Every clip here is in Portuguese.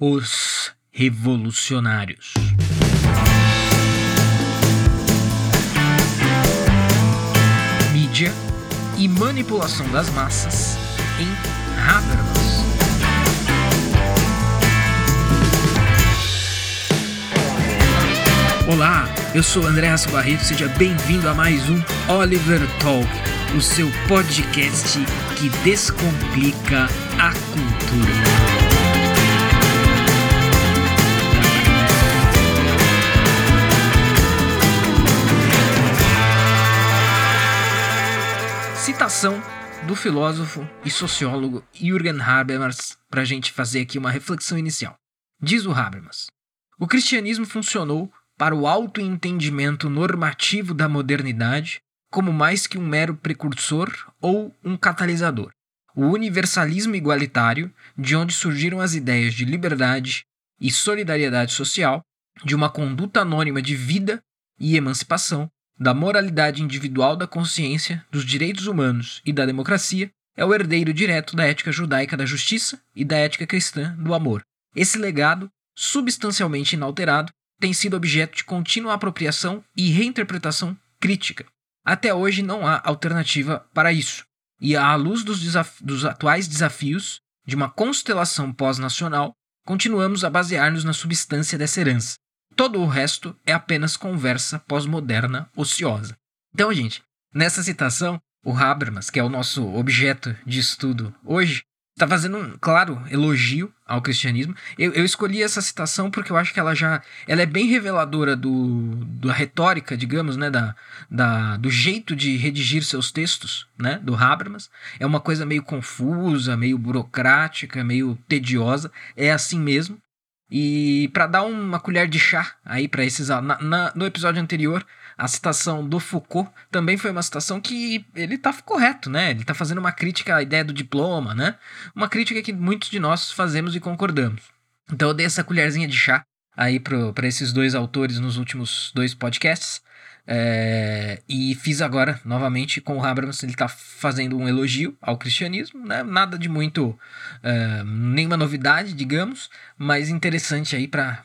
Os Revolucionários. Mídia e manipulação das massas em Habermas. Olá, eu sou André Rasso Barreto, seja bem-vindo a mais um Oliver Talk, o seu podcast que descomplica a cultura. Citação do filósofo e sociólogo Jürgen Habermas para a gente fazer aqui uma reflexão inicial. Diz o Habermas: O cristianismo funcionou para o autoentendimento normativo da modernidade como mais que um mero precursor ou um catalisador. O universalismo igualitário, de onde surgiram as ideias de liberdade e solidariedade social, de uma conduta anônima de vida e emancipação, da moralidade individual da consciência, dos direitos humanos e da democracia, é o herdeiro direto da ética judaica da justiça e da ética cristã do amor. Esse legado, substancialmente inalterado, tem sido objeto de contínua apropriação e reinterpretação crítica. Até hoje não há alternativa para isso. E à luz dos, dos atuais desafios de uma constelação pós-nacional, continuamos a basear-nos na substância dessa herança, Todo o resto é apenas conversa pós-moderna ociosa. Então, gente, nessa citação, o Habermas, que é o nosso objeto de estudo hoje, está fazendo um claro elogio ao cristianismo. Eu, eu, escolhi essa citação porque eu acho que ela já ela é bem reveladora do, da retórica, digamos, né, da, da, do jeito de redigir seus textos, né, do Habermas. É uma coisa meio confusa, meio burocrática, meio tediosa. É assim mesmo. E para dar uma colher de chá aí para esses. Na, na, no episódio anterior, a citação do Foucault também foi uma citação que ele tá correto, né? Ele tá fazendo uma crítica à ideia do diploma, né? Uma crítica que muitos de nós fazemos e concordamos. Então eu dei essa colherzinha de chá aí para esses dois autores nos últimos dois podcasts. É, e fiz agora, novamente, com o Habermas, ele está fazendo um elogio ao cristianismo, né? nada de muito, é, nenhuma novidade, digamos, mas interessante aí para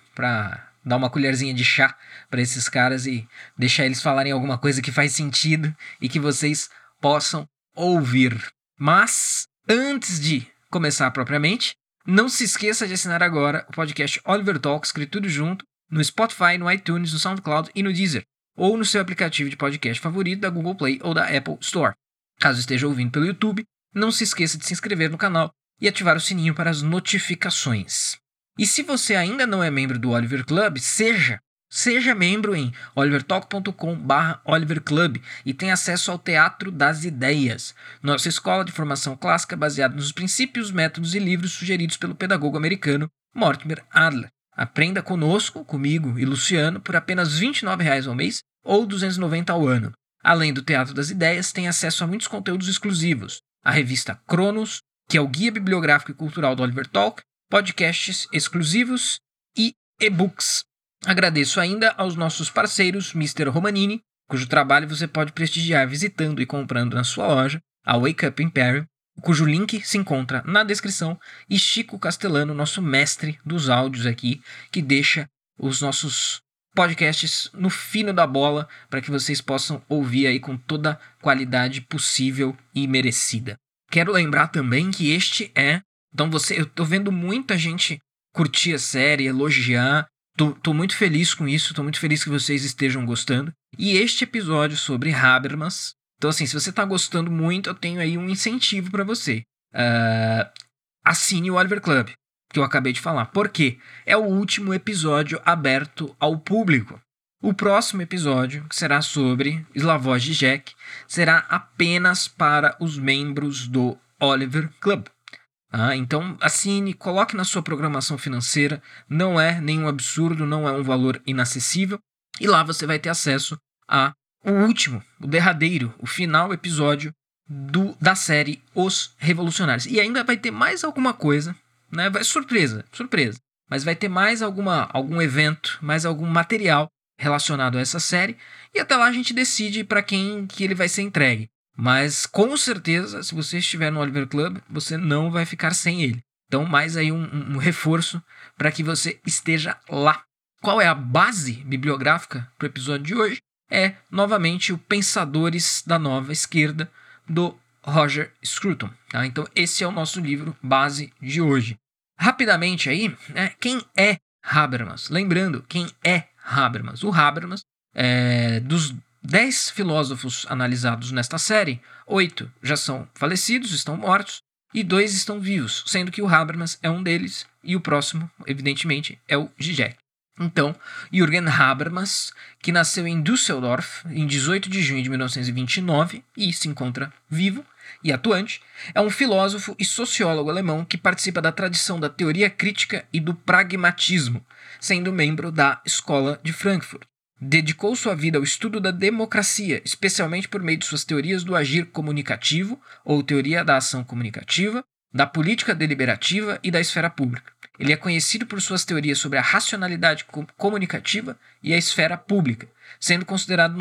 dar uma colherzinha de chá para esses caras e deixar eles falarem alguma coisa que faz sentido e que vocês possam ouvir. Mas, antes de começar propriamente, não se esqueça de assinar agora o podcast Oliver Talk, escrito tudo junto, no Spotify, no iTunes, no SoundCloud e no Deezer ou no seu aplicativo de podcast favorito da Google Play ou da Apple Store. Caso esteja ouvindo pelo YouTube, não se esqueça de se inscrever no canal e ativar o sininho para as notificações. E se você ainda não é membro do Oliver Club, seja! Seja membro em olivertalk.com/oliverclub e tenha acesso ao Teatro das Ideias, nossa escola de formação clássica baseada nos princípios, métodos e livros sugeridos pelo pedagogo americano Mortimer Adler. Aprenda conosco, comigo e Luciano, por apenas R$ 29,00 ao mês ou R$ 290 ao ano. Além do Teatro das Ideias, tem acesso a muitos conteúdos exclusivos. A revista Cronos, que é o guia bibliográfico e cultural do Oliver Talk, podcasts exclusivos e e-books. Agradeço ainda aos nossos parceiros Mr. Romanini, cujo trabalho você pode prestigiar visitando e comprando na sua loja, a Wake Up Imperium, cujo link se encontra na descrição, e Chico Castellano, nosso mestre dos áudios aqui, que deixa os nossos podcasts no fino da bola para que vocês possam ouvir aí com toda qualidade possível e merecida. Quero lembrar também que este é, então você, eu tô vendo muita gente curtir a série, elogiar, tô, tô muito feliz com isso, tô muito feliz que vocês estejam gostando. E este episódio sobre Habermas então, assim, se você está gostando muito, eu tenho aí um incentivo para você. Uh, assine o Oliver Club, que eu acabei de falar. Por quê? É o último episódio aberto ao público. O próximo episódio, que será sobre Slavoj Žižek, será apenas para os membros do Oliver Club. Ah, então assine, coloque na sua programação financeira, não é nenhum absurdo, não é um valor inacessível, e lá você vai ter acesso a o último, o derradeiro, o final episódio do, da série Os Revolucionários. E ainda vai ter mais alguma coisa, né? Vai surpresa, surpresa. Mas vai ter mais alguma algum evento, mais algum material relacionado a essa série e até lá a gente decide para quem que ele vai ser entregue. Mas com certeza, se você estiver no Oliver Club, você não vai ficar sem ele. Então, mais aí um, um reforço para que você esteja lá. Qual é a base bibliográfica para o episódio de hoje? É, novamente, o Pensadores da Nova Esquerda, do Roger Scruton. Tá? Então, esse é o nosso livro base de hoje. Rapidamente aí, né, quem é Habermas? Lembrando, quem é Habermas? O Habermas, é, dos dez filósofos analisados nesta série, oito já são falecidos, estão mortos, e dois estão vivos, sendo que o Habermas é um deles e o próximo, evidentemente, é o Zizek. Então, Jürgen Habermas, que nasceu em Düsseldorf em 18 de junho de 1929 e se encontra vivo e atuante, é um filósofo e sociólogo alemão que participa da tradição da teoria crítica e do pragmatismo, sendo membro da Escola de Frankfurt. Dedicou sua vida ao estudo da democracia, especialmente por meio de suas teorias do agir comunicativo, ou teoria da ação comunicativa, da política deliberativa e da esfera pública. Ele é conhecido por suas teorias sobre a racionalidade comunicativa e a esfera pública, sendo considerado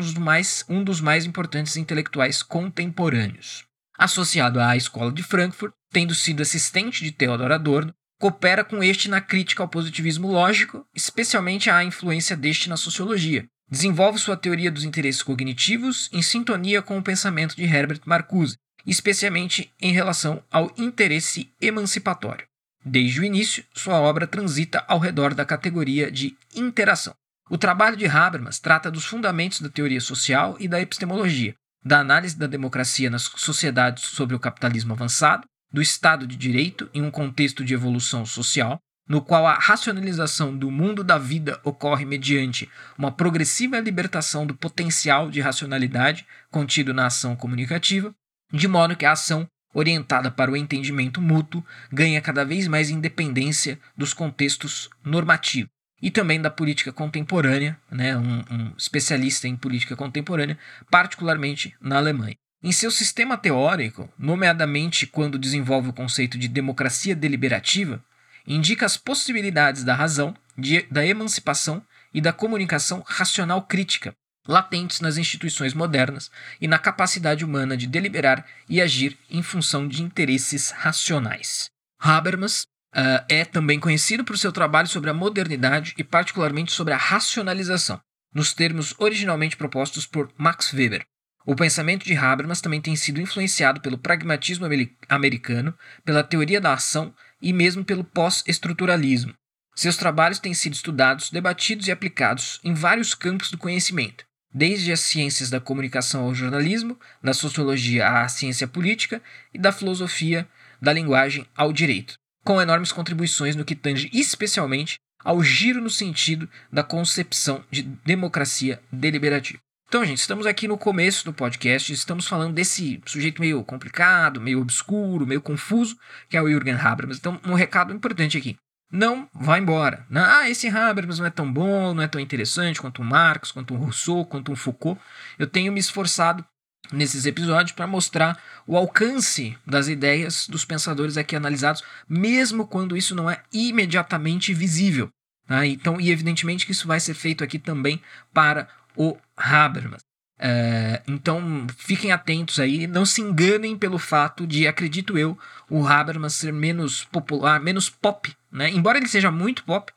um dos mais, importantes intelectuais contemporâneos. Associado à Escola de Frankfurt, tendo sido assistente de Theodor Adorno, coopera com este na crítica ao positivismo lógico, especialmente à influência deste na sociologia. Desenvolve sua teoria dos interesses cognitivos em sintonia com o pensamento de Herbert Marcuse, especialmente em relação ao interesse emancipatório. Desde o início, sua obra transita ao redor da categoria de interação. O trabalho de Habermas trata dos fundamentos da teoria social e da epistemologia, da análise da democracia nas sociedades sobre o capitalismo avançado, do Estado de Direito em um contexto de evolução social, no qual a racionalização do mundo da vida ocorre mediante uma progressiva libertação do potencial de racionalidade contido na ação comunicativa, de modo que a ação orientada para o entendimento mútuo ganha cada vez mais independência dos contextos normativos e também da política contemporânea, né, um, um especialista em política contemporânea, particularmente na Alemanha. Em seu sistema teórico, nomeadamente quando desenvolve o conceito de democracia deliberativa, indica as possibilidades da razão, de, da emancipação e da comunicação racional crítica, latentes nas instituições modernas e na capacidade humana de deliberar e agir em função de interesses racionais. Habermas uh, é também conhecido por seu trabalho sobre a modernidade e, particularmente, sobre a racionalização, nos termos originalmente propostos por Max Weber. O pensamento de Habermas também tem sido influenciado pelo pragmatismo americano, pela teoria da ação e mesmo pelo pós-estruturalismo. Seus trabalhos têm sido estudados, debatidos e aplicados em vários campos do conhecimento, desde as ciências da comunicação ao jornalismo, da sociologia à ciência política e da filosofia da linguagem ao direito com enormes contribuições no que tange especialmente ao giro no sentido da concepção de democracia deliberativa. Então, gente, estamos aqui no começo do podcast, estamos falando desse sujeito meio complicado, meio obscuro, meio confuso, que é o Jürgen Habermas. Então, um recado importante aqui. Não vá embora. Ah, esse Habermas não é tão bom, não é tão interessante quanto um Marx, quanto um Rousseau, quanto um Foucault. Eu tenho me esforçado nesses episódios para mostrar o alcance das ideias dos pensadores aqui analisados, mesmo quando isso não é imediatamente visível. Tá? Então, e evidentemente que isso vai ser feito aqui também para o Habermas. É, então, fiquem atentos aí, não se enganem pelo fato de, acredito eu, o Habermas ser menos popular, menos pop, né? Embora ele seja muito pop,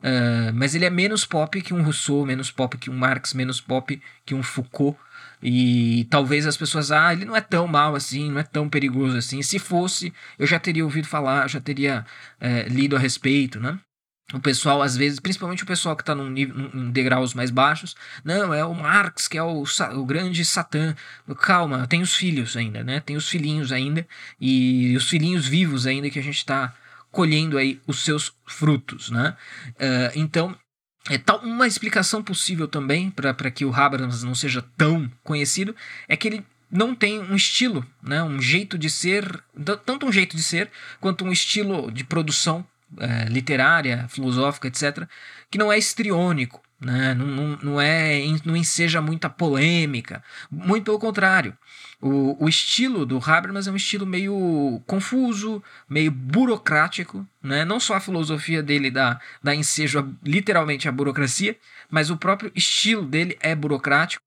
uh, mas ele é menos pop que um Rousseau, menos pop que um Marx, menos pop que um Foucault, e talvez as pessoas, ah, ele não é tão mal assim, não é tão perigoso assim. Se fosse, eu já teria ouvido falar, já teria é, lido a respeito, né? O pessoal, às vezes, principalmente o pessoal que está em degraus mais baixos, não, é o Marx, que é o, o grande Satã. Calma, tem os filhos ainda, né? Tem os filhinhos ainda, e os filhinhos vivos ainda que a gente está colhendo aí os seus frutos, né? Uh, então, é, tal, uma explicação possível também para que o Habermas não seja tão conhecido é que ele não tem um estilo, né, um jeito de ser, tanto um jeito de ser quanto um estilo de produção é, literária, filosófica, etc., que não é estriônico, né, não, não, não, é, não enseja muita polêmica, muito pelo contrário. O, o estilo do Habermas é um estilo meio confuso, meio burocrático, né? Não só a filosofia dele dá, dá ensejo a, literalmente à burocracia, mas o próprio estilo dele é burocrático.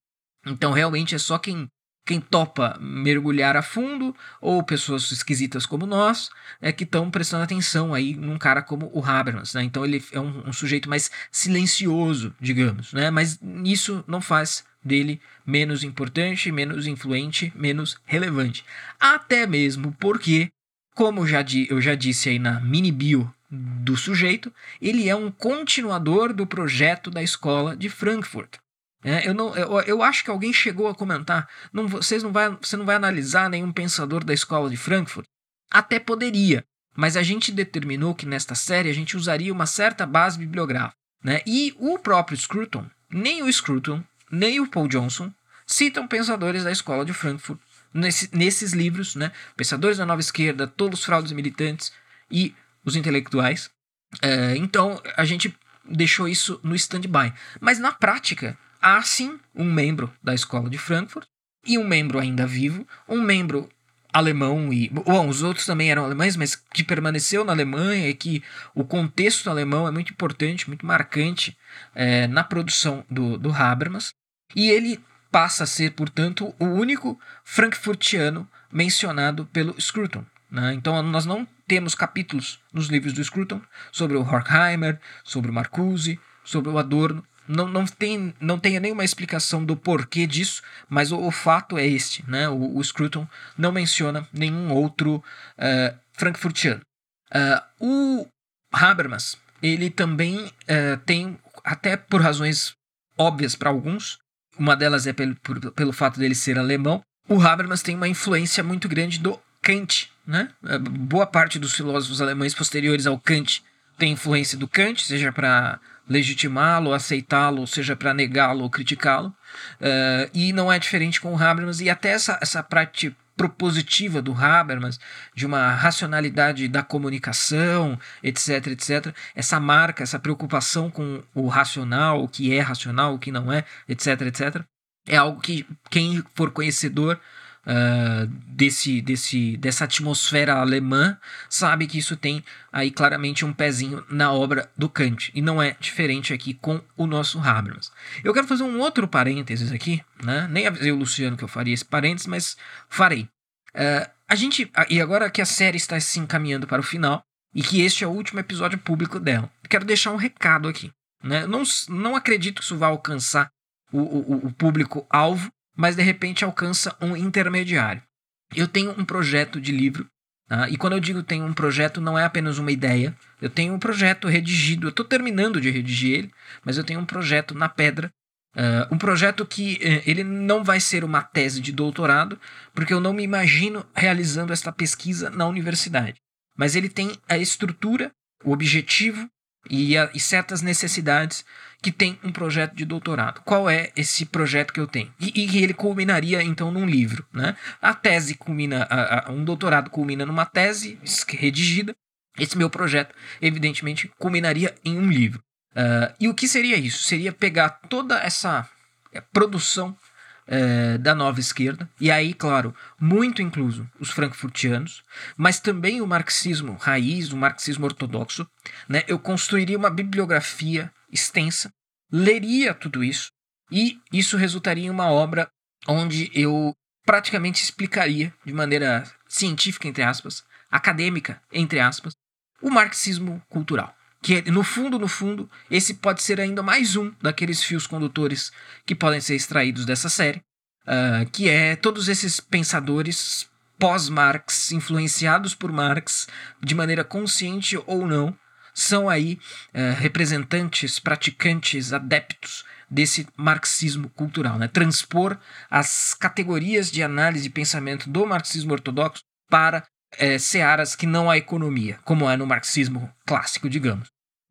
Então, realmente, é só quem quem topa mergulhar a fundo, ou pessoas esquisitas como nós, é que estão prestando atenção aí num cara como o Habermas, né? Então ele é um, um, sujeito mais silencioso, digamos, né? Mas isso não faz dele menos importante, menos influente, menos relevante. Até mesmo porque, como já eu já disse aí na mini bio do sujeito, ele é um continuador do projeto da escola de Frankfurt. É, eu, não, eu, eu, acho que alguém chegou a comentar. Não, vocês não vai, você não vai analisar nenhum pensador da escola de Frankfurt? Até poderia, mas a gente determinou que nesta série a gente usaria uma certa base bibliográfica. Né? E o próprio Scruton, nem o Scruton, nem o Paul Johnson citam pensadores da escola de Frankfurt nesse, nesses livros, né? Pensadores da Nova Esquerda, Todos os Fraudes Militantes e os Intelectuais. É, então a gente deixou isso no stand-by. Mas na prática, há sim um membro da escola de Frankfurt e um membro ainda vivo, um membro alemão e bom, os outros também eram alemães, mas que permaneceu na Alemanha e que o contexto alemão é muito importante, muito marcante é, na produção do, do Habermas e ele passa a ser, portanto, o único frankfurtiano mencionado pelo Scruton. Né? Então nós não temos capítulos nos livros do Scruton sobre o Horkheimer, sobre o Marcuse, sobre o Adorno, não, não, tem, não tenha nenhuma explicação do porquê disso, mas o, o fato é este, né? O, o, Scruton não menciona nenhum outro uh, frankfurtiano. Uh, o Habermas, ele também uh, tem, até por razões óbvias para alguns, uma delas é pelo, por, pelo fato dele ser alemão, o Habermas tem uma influência muito grande do Kant, né? Boa parte dos filósofos alemães posteriores ao Kant tem influência do Kant, seja para legitimá-lo, aceitá-lo, seja para negá-lo ou criticá-lo. Uh, e não é diferente com o Habermas, e até essa, essa prática propositiva do Habermas, de uma racionalidade da comunicação, etc, etc. Essa marca, essa preocupação com o racional, o que é racional, o que não é, etc, etc. É algo que quem for conhecedor uh, desse, desse, dessa atmosfera alemã, sabe que isso tem aí claramente um pezinho na obra do Kant. E não é diferente aqui com o nosso Habermas. Eu quero fazer um outro parênteses aqui, né? nem avisei o Luciano que eu faria esse parênteses, mas farei. Uh, a gente, e agora que a série está se encaminhando para o final, e que este é o último episódio público dela, quero deixar um recado aqui. Né? Não, não acredito que isso vá alcançar o, o, o público-alvo, mas de repente alcança um intermediário. Eu tenho um projeto de livro, tá? e quando eu digo tenho um projeto, não é apenas uma ideia, eu tenho um projeto redigido, eu estou terminando de redigir ele, mas eu tenho um projeto na pedra, uh, um projeto que uh, ele não vai ser uma tese de doutorado, porque eu não me imagino realizando esta pesquisa na universidade. Mas ele tem a estrutura, o objetivo e, a, e certas necessidades que tem um projeto de doutorado. Qual é esse projeto que eu tenho? E, e ele culminaria então num livro. Né? A tese culmina, a, a, um doutorado culmina numa tese redigida. Esse meu projeto, evidentemente, culminaria em um livro. Uh, e o que seria isso? Seria pegar toda essa é, produção é, da nova esquerda, e aí, claro, muito incluso os frankfurtianos, mas também o marxismo raiz, o marxismo ortodoxo. Né? Eu construiria uma bibliografia extensa, leria tudo isso, e isso resultaria em uma obra onde eu praticamente explicaria de maneira científica, entre aspas, acadêmica, entre aspas, o marxismo cultural. Que no fundo, no fundo, esse pode ser ainda mais um daqueles fios condutores que podem ser extraídos dessa série, uh, que é todos esses pensadores pós-Marx, influenciados por Marx, de maneira consciente ou não, são aí uh, representantes, praticantes, adeptos desse marxismo cultural, né? transpor as categorias de análise e pensamento do marxismo ortodoxo para é, searas que não há economia, como é no marxismo clássico, digamos.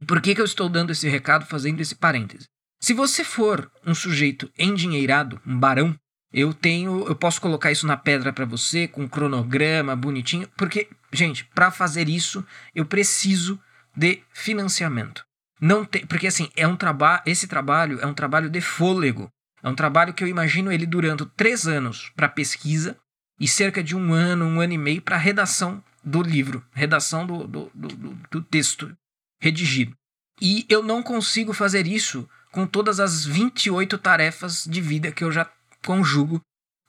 Por que, que eu estou dando esse recado, fazendo esse parêntese? Se você for um sujeito endinheirado, um barão, eu tenho, eu posso colocar isso na pedra para você com um cronograma bonitinho, porque, gente, para fazer isso eu preciso de financiamento. Não porque assim, é um trabalho, esse trabalho é um trabalho de fôlego. É um trabalho que eu imagino ele durando três anos para pesquisa e cerca de um ano, um ano e meio para redação do livro, redação do, do, do, do texto redigido. E eu não consigo fazer isso com todas as 28 tarefas de vida que eu já conjugo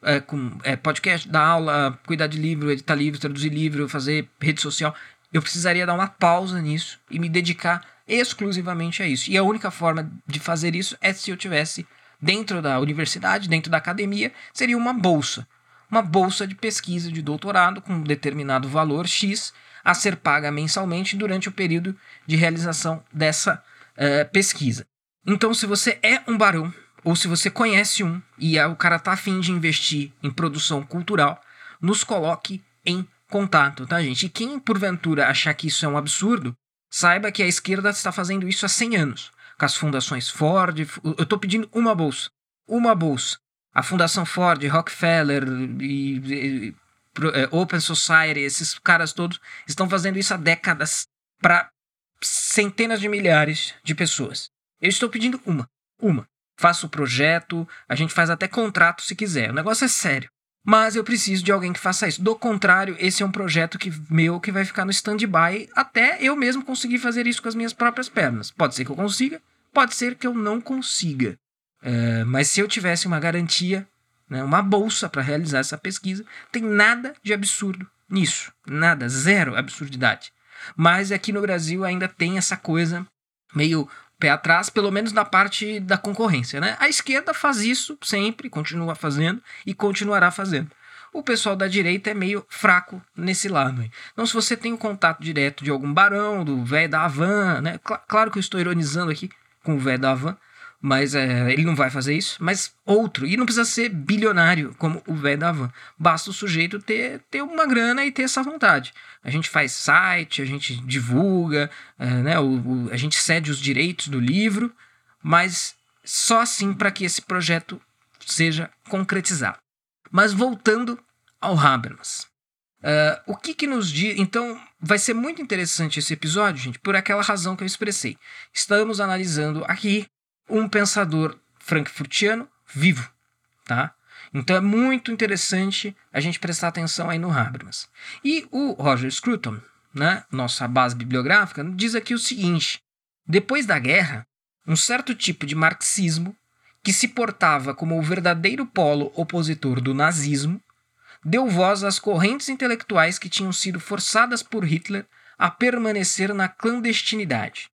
é, com é, podcast, dar aula, cuidar de livro, editar livro, traduzir livro, fazer rede social. Eu precisaria dar uma pausa nisso e me dedicar exclusivamente a isso. E a única forma de fazer isso é se eu tivesse dentro da universidade, dentro da academia, seria uma bolsa. Uma bolsa de pesquisa de doutorado com um determinado valor X a ser paga mensalmente durante o período de realização dessa uh, pesquisa. Então, se você é um barão, ou se você conhece um e o cara tá afim de investir em produção cultural, nos coloque em contato, tá, gente? E quem porventura achar que isso é um absurdo, saiba que a esquerda está fazendo isso há 100 anos. Com as fundações Ford, eu estou pedindo uma bolsa. Uma bolsa. A Fundação Ford, Rockefeller e, e é, Open Society, esses caras todos estão fazendo isso há décadas para centenas de milhares de pessoas. Eu estou pedindo uma, uma. Faço o projeto, a gente faz até contrato se quiser. O negócio é sério. Mas eu preciso de alguém que faça isso. Do contrário, esse é um projeto que meu que vai ficar no stand-by até eu mesmo conseguir fazer isso com as minhas próprias pernas. Pode ser que eu consiga, pode ser que eu não consiga. É, mas se eu tivesse uma garantia, né, uma bolsa para realizar essa pesquisa. Tem nada de absurdo nisso. Nada, zero absurdidade. Mas aqui no Brasil ainda tem essa coisa meio pé atrás, pelo menos na parte da concorrência. Né? A esquerda faz isso sempre, continua fazendo e continuará fazendo. O pessoal da direita é meio fraco nesse lado. Hein? Então, se você tem o um contato direto de algum barão, do velho da Havan, né? Cl claro que eu estou ironizando aqui com o velho da Havan, mas é, ele não vai fazer isso. Mas outro, e não precisa ser bilionário como o velho da van. Basta o sujeito ter, ter uma grana e ter essa vontade. A gente faz site, a gente divulga, é, né, o, o, a gente cede os direitos do livro, mas só assim para que esse projeto seja concretizado. Mas voltando ao Habermas. Uh, o que, que nos diz. Então, vai ser muito interessante esse episódio, gente, por aquela razão que eu expressei. Estamos analisando aqui um pensador frankfurtiano vivo, tá? Então é muito interessante a gente prestar atenção aí no Habermas. E o Roger Scruton, né, nossa base bibliográfica, diz aqui o seguinte: depois da guerra, um certo tipo de marxismo que se portava como o verdadeiro polo opositor do nazismo deu voz às correntes intelectuais que tinham sido forçadas por Hitler a permanecer na clandestinidade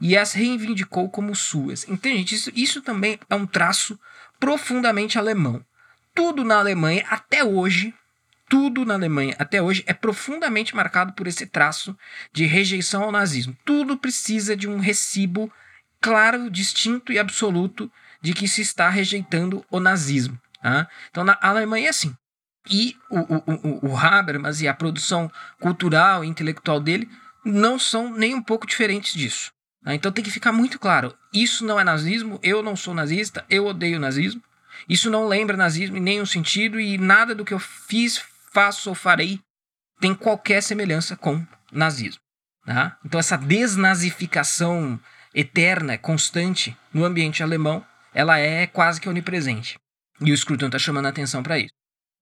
e as reivindicou como suas. Entende? Isso, isso também é um traço profundamente alemão. Tudo na Alemanha, até hoje, tudo na Alemanha até hoje é profundamente marcado por esse traço de rejeição ao nazismo. Tudo precisa de um recibo claro, distinto e absoluto de que se está rejeitando o nazismo. Tá? Então, na Alemanha é assim. E o, o, o, o Habermas e a produção cultural e intelectual dele não são nem um pouco diferentes disso. Né? Então tem que ficar muito claro: isso não é nazismo, eu não sou nazista, eu odeio nazismo. Isso não lembra nazismo em nenhum sentido e nada do que eu fiz, faço ou farei tem qualquer semelhança com nazismo. Tá? Então essa desnazificação eterna, constante no ambiente alemão, ela é quase que onipresente. E o Scruton está chamando a atenção para isso.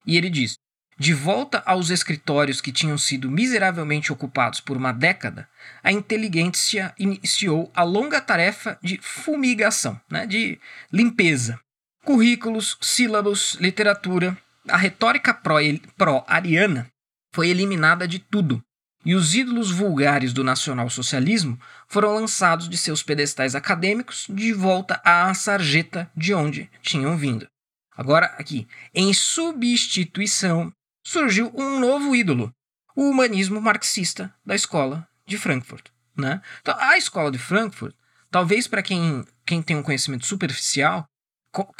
E ele diz: de volta aos escritórios que tinham sido miseravelmente ocupados por uma década, a inteligência iniciou a longa tarefa de fumigação, né, de limpeza. Currículos, sílabos, literatura, a retórica pró-ariana foi eliminada de tudo, e os ídolos vulgares do nacionalsocialismo foram lançados de seus pedestais acadêmicos de volta à sarjeta de onde tinham vindo. Agora, aqui, em substituição surgiu um novo ídolo, o humanismo marxista da escola de Frankfurt. Né? Então, a escola de Frankfurt, talvez para quem, quem tem um conhecimento superficial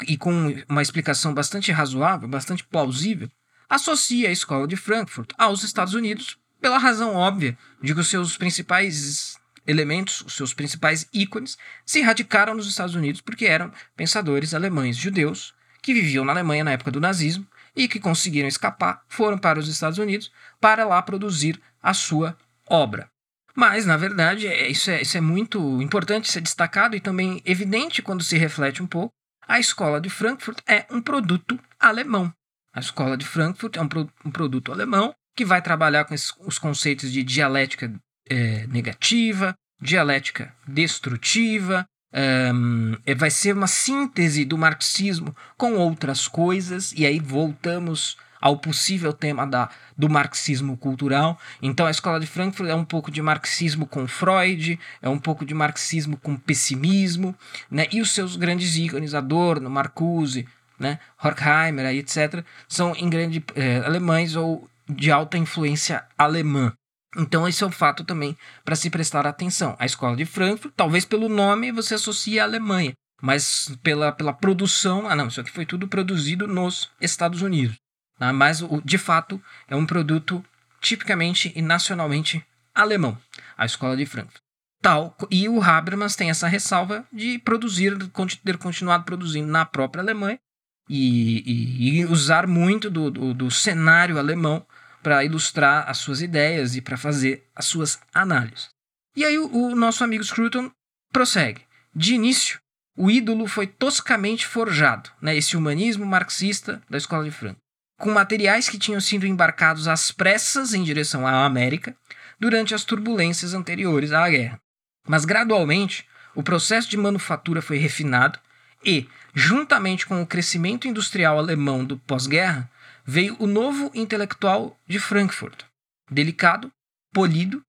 e com uma explicação bastante razoável, bastante plausível, associa a escola de Frankfurt aos Estados Unidos pela razão óbvia de que os seus principais elementos, os seus principais ícones, se radicaram nos Estados Unidos porque eram pensadores alemães judeus que viviam na Alemanha na época do nazismo e que conseguiram escapar foram para os Estados Unidos para lá produzir a sua obra. Mas, na verdade, é, isso é, isso é muito importante ser destacado e também evidente quando se reflete um pouco. A escola de Frankfurt é um produto alemão. A escola de Frankfurt é um, pro, um produto alemão que vai trabalhar com esses, os conceitos de dialética é, negativa, dialética destrutiva, Um, vai ser uma síntese do marxismo com outras coisas, e aí voltamos ao possível tema da, do marxismo cultural. Então a escola de Frankfurt é um pouco de marxismo com Freud, é um pouco de marxismo com pessimismo, né? e os seus grandes ícones, Adorno, Marcuse, né? Horkheimer, etc., são em grande é, alemães ou de alta influência alemã. Então, esse é um fato também para se prestar atenção. A escola de Frankfurt, talvez pelo nome você associe à Alemanha, mas pela, pela produção, ah não, isso aqui foi tudo produzido nos Estados Unidos. Tá? Mas, de fato, é um produto tipicamente e nacionalmente alemão, a escola de Frankfurt. Tal, e o Habermas tem essa ressalva de produzir, ter continuado produzindo na própria Alemanha e, e, e usar muito do, do, do cenário alemão para ilustrar as suas ideias e para fazer as suas análises. E aí o, o nosso amigo Scruton prossegue. De início, o ídolo foi toscamente forjado, né, esse humanismo marxista da Escola de Frankfurt, com materiais que tinham sido embarcados às pressas em direção à América durante as turbulências anteriores à guerra. Mas gradualmente, o processo de manufatura foi refinado e, juntamente com o crescimento industrial alemão do pós-guerra, veio o novo intelectual de Frankfurt, delicado, polido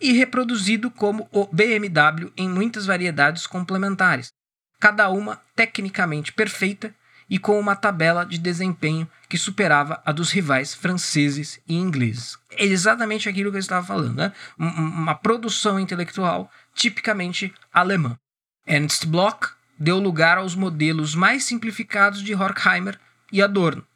e reproduzido como o BMW em muitas variedades complementares, cada uma tecnicamente perfeita e com uma tabela de desempenho que superava a dos rivais franceses e ingleses. É exatamente aquilo que eu estava falando, né? uma produção intelectual tipicamente alemã. Ernst Bloch deu lugar aos modelos mais simplificados de Horkheimer e Adorno,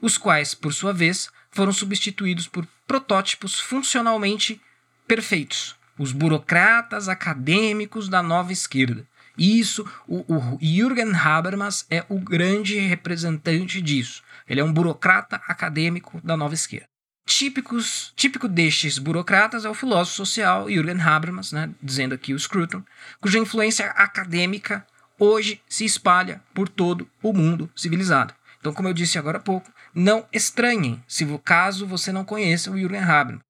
os quais, por sua vez, foram substituídos por protótipos funcionalmente perfeitos, os burocratas acadêmicos da nova esquerda. Isso, o, o Jürgen Habermas é o grande representante disso. Ele é um burocrata acadêmico da nova esquerda. Típicos, típico destes burocratas é o filósofo social Jürgen Habermas, né, dizendo aqui o Scruton, cuja influência acadêmica hoje se espalha por todo o mundo civilizado. Então, como eu disse agora há pouco, não estranhem se caso você não conheça o Jürgen Habermas.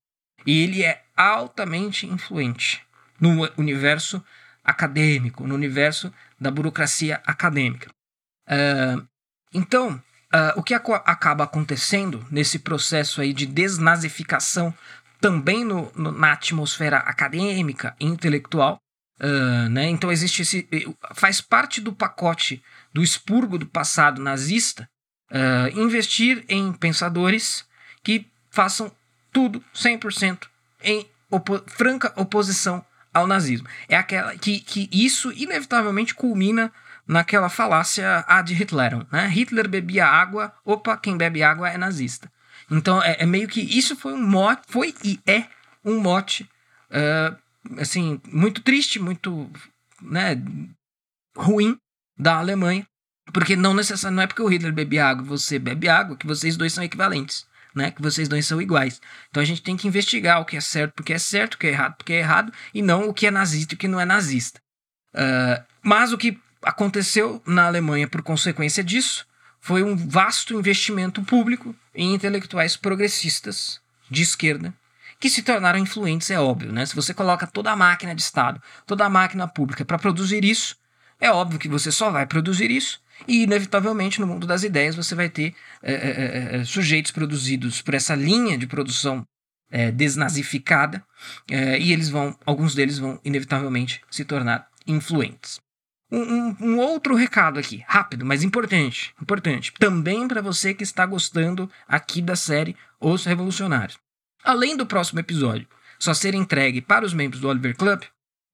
E ele é altamente influente no universo acadêmico, no universo da burocracia acadêmica. Uh, então, uh, o que ac acaba acontecendo nesse processo aí de desnazificação também no, no, na atmosfera acadêmica e intelectual, uh, né? então existe esse, faz parte do pacote do expurgo do passado nazista uh, investir em pensadores que façam tudo 100% em opo franca oposição ao nazismo. É aquela que, que isso inevitavelmente culmina naquela falácia ad Hitlerum, né? Hitler bebia água, opa, quem bebe água é nazista. Então é, é meio que isso foi um mote, foi e é um mote uh, assim muito triste, muito né, ruim da Alemanha porque não necessariamente não é porque o Hitler bebe água e você bebe água que vocês dois são equivalentes, né? Que vocês dois são iguais. Então a gente tem que investigar o que é certo porque é certo, o que é errado porque é errado, e não o que é nazista e o que não é nazista. Uh, mas o que aconteceu na Alemanha por consequência disso foi um vasto investimento público em intelectuais progressistas de esquerda que se tornaram influentes, é óbvio, né? Se você coloca toda a máquina de Estado, toda a máquina pública para produzir isso, é óbvio que você só vai produzir isso e, inevitavelmente, no mundo das ideias, você vai ter é, é, sujeitos produzidos por essa linha de produção é, desnazificada, e eles vão, alguns deles vão, inevitavelmente, se tornar influentes. Um, um, um outro recado aqui, rápido, mas importante, importante, também para você que está gostando aqui da série Os Revolucionários. Além do próximo episódio só ser entregue para os membros do Oliver Club,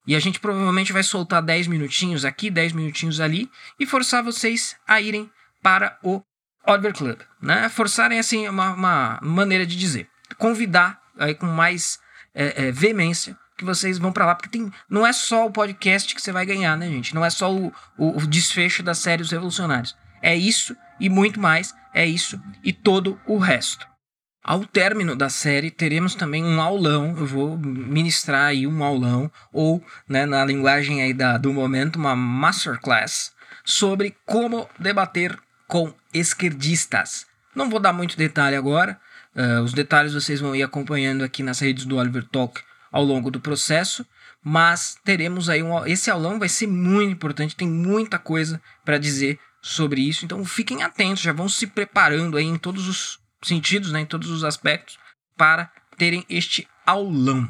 e a gente provavelmente vai soltar 10 minutinhos aqui, 10 minutinhos ali e forçar vocês a irem para o Oliver Club. Né? Forçarem, assim, uma, uma maneira de dizer. Convidar aí com mais é, é, veemência que vocês vão para lá, porque tem, não é só o podcast que você vai ganhar, né, gente? Não é só o, o, o desfecho da série Os Revolucionários. É isso e muito mais. É isso e todo o resto. Ao término da série, teremos também um aulão. Eu vou ministrar aí um aulão, ou, né, na linguagem aí da, do momento, uma masterclass sobre como debater com esquerdistas. Não vou dar muito detalhe agora. Uh, os detalhes vocês vão ir acompanhando aqui nas redes do Oliver Talk ao longo do processo. mas teremos aí um. Esse aulão vai ser muito importante, tem muita coisa para dizer sobre isso, então fiquem atentos, já vão se preparando aí em todos os sentidos, né, em todos os aspectos, para terem este aulão,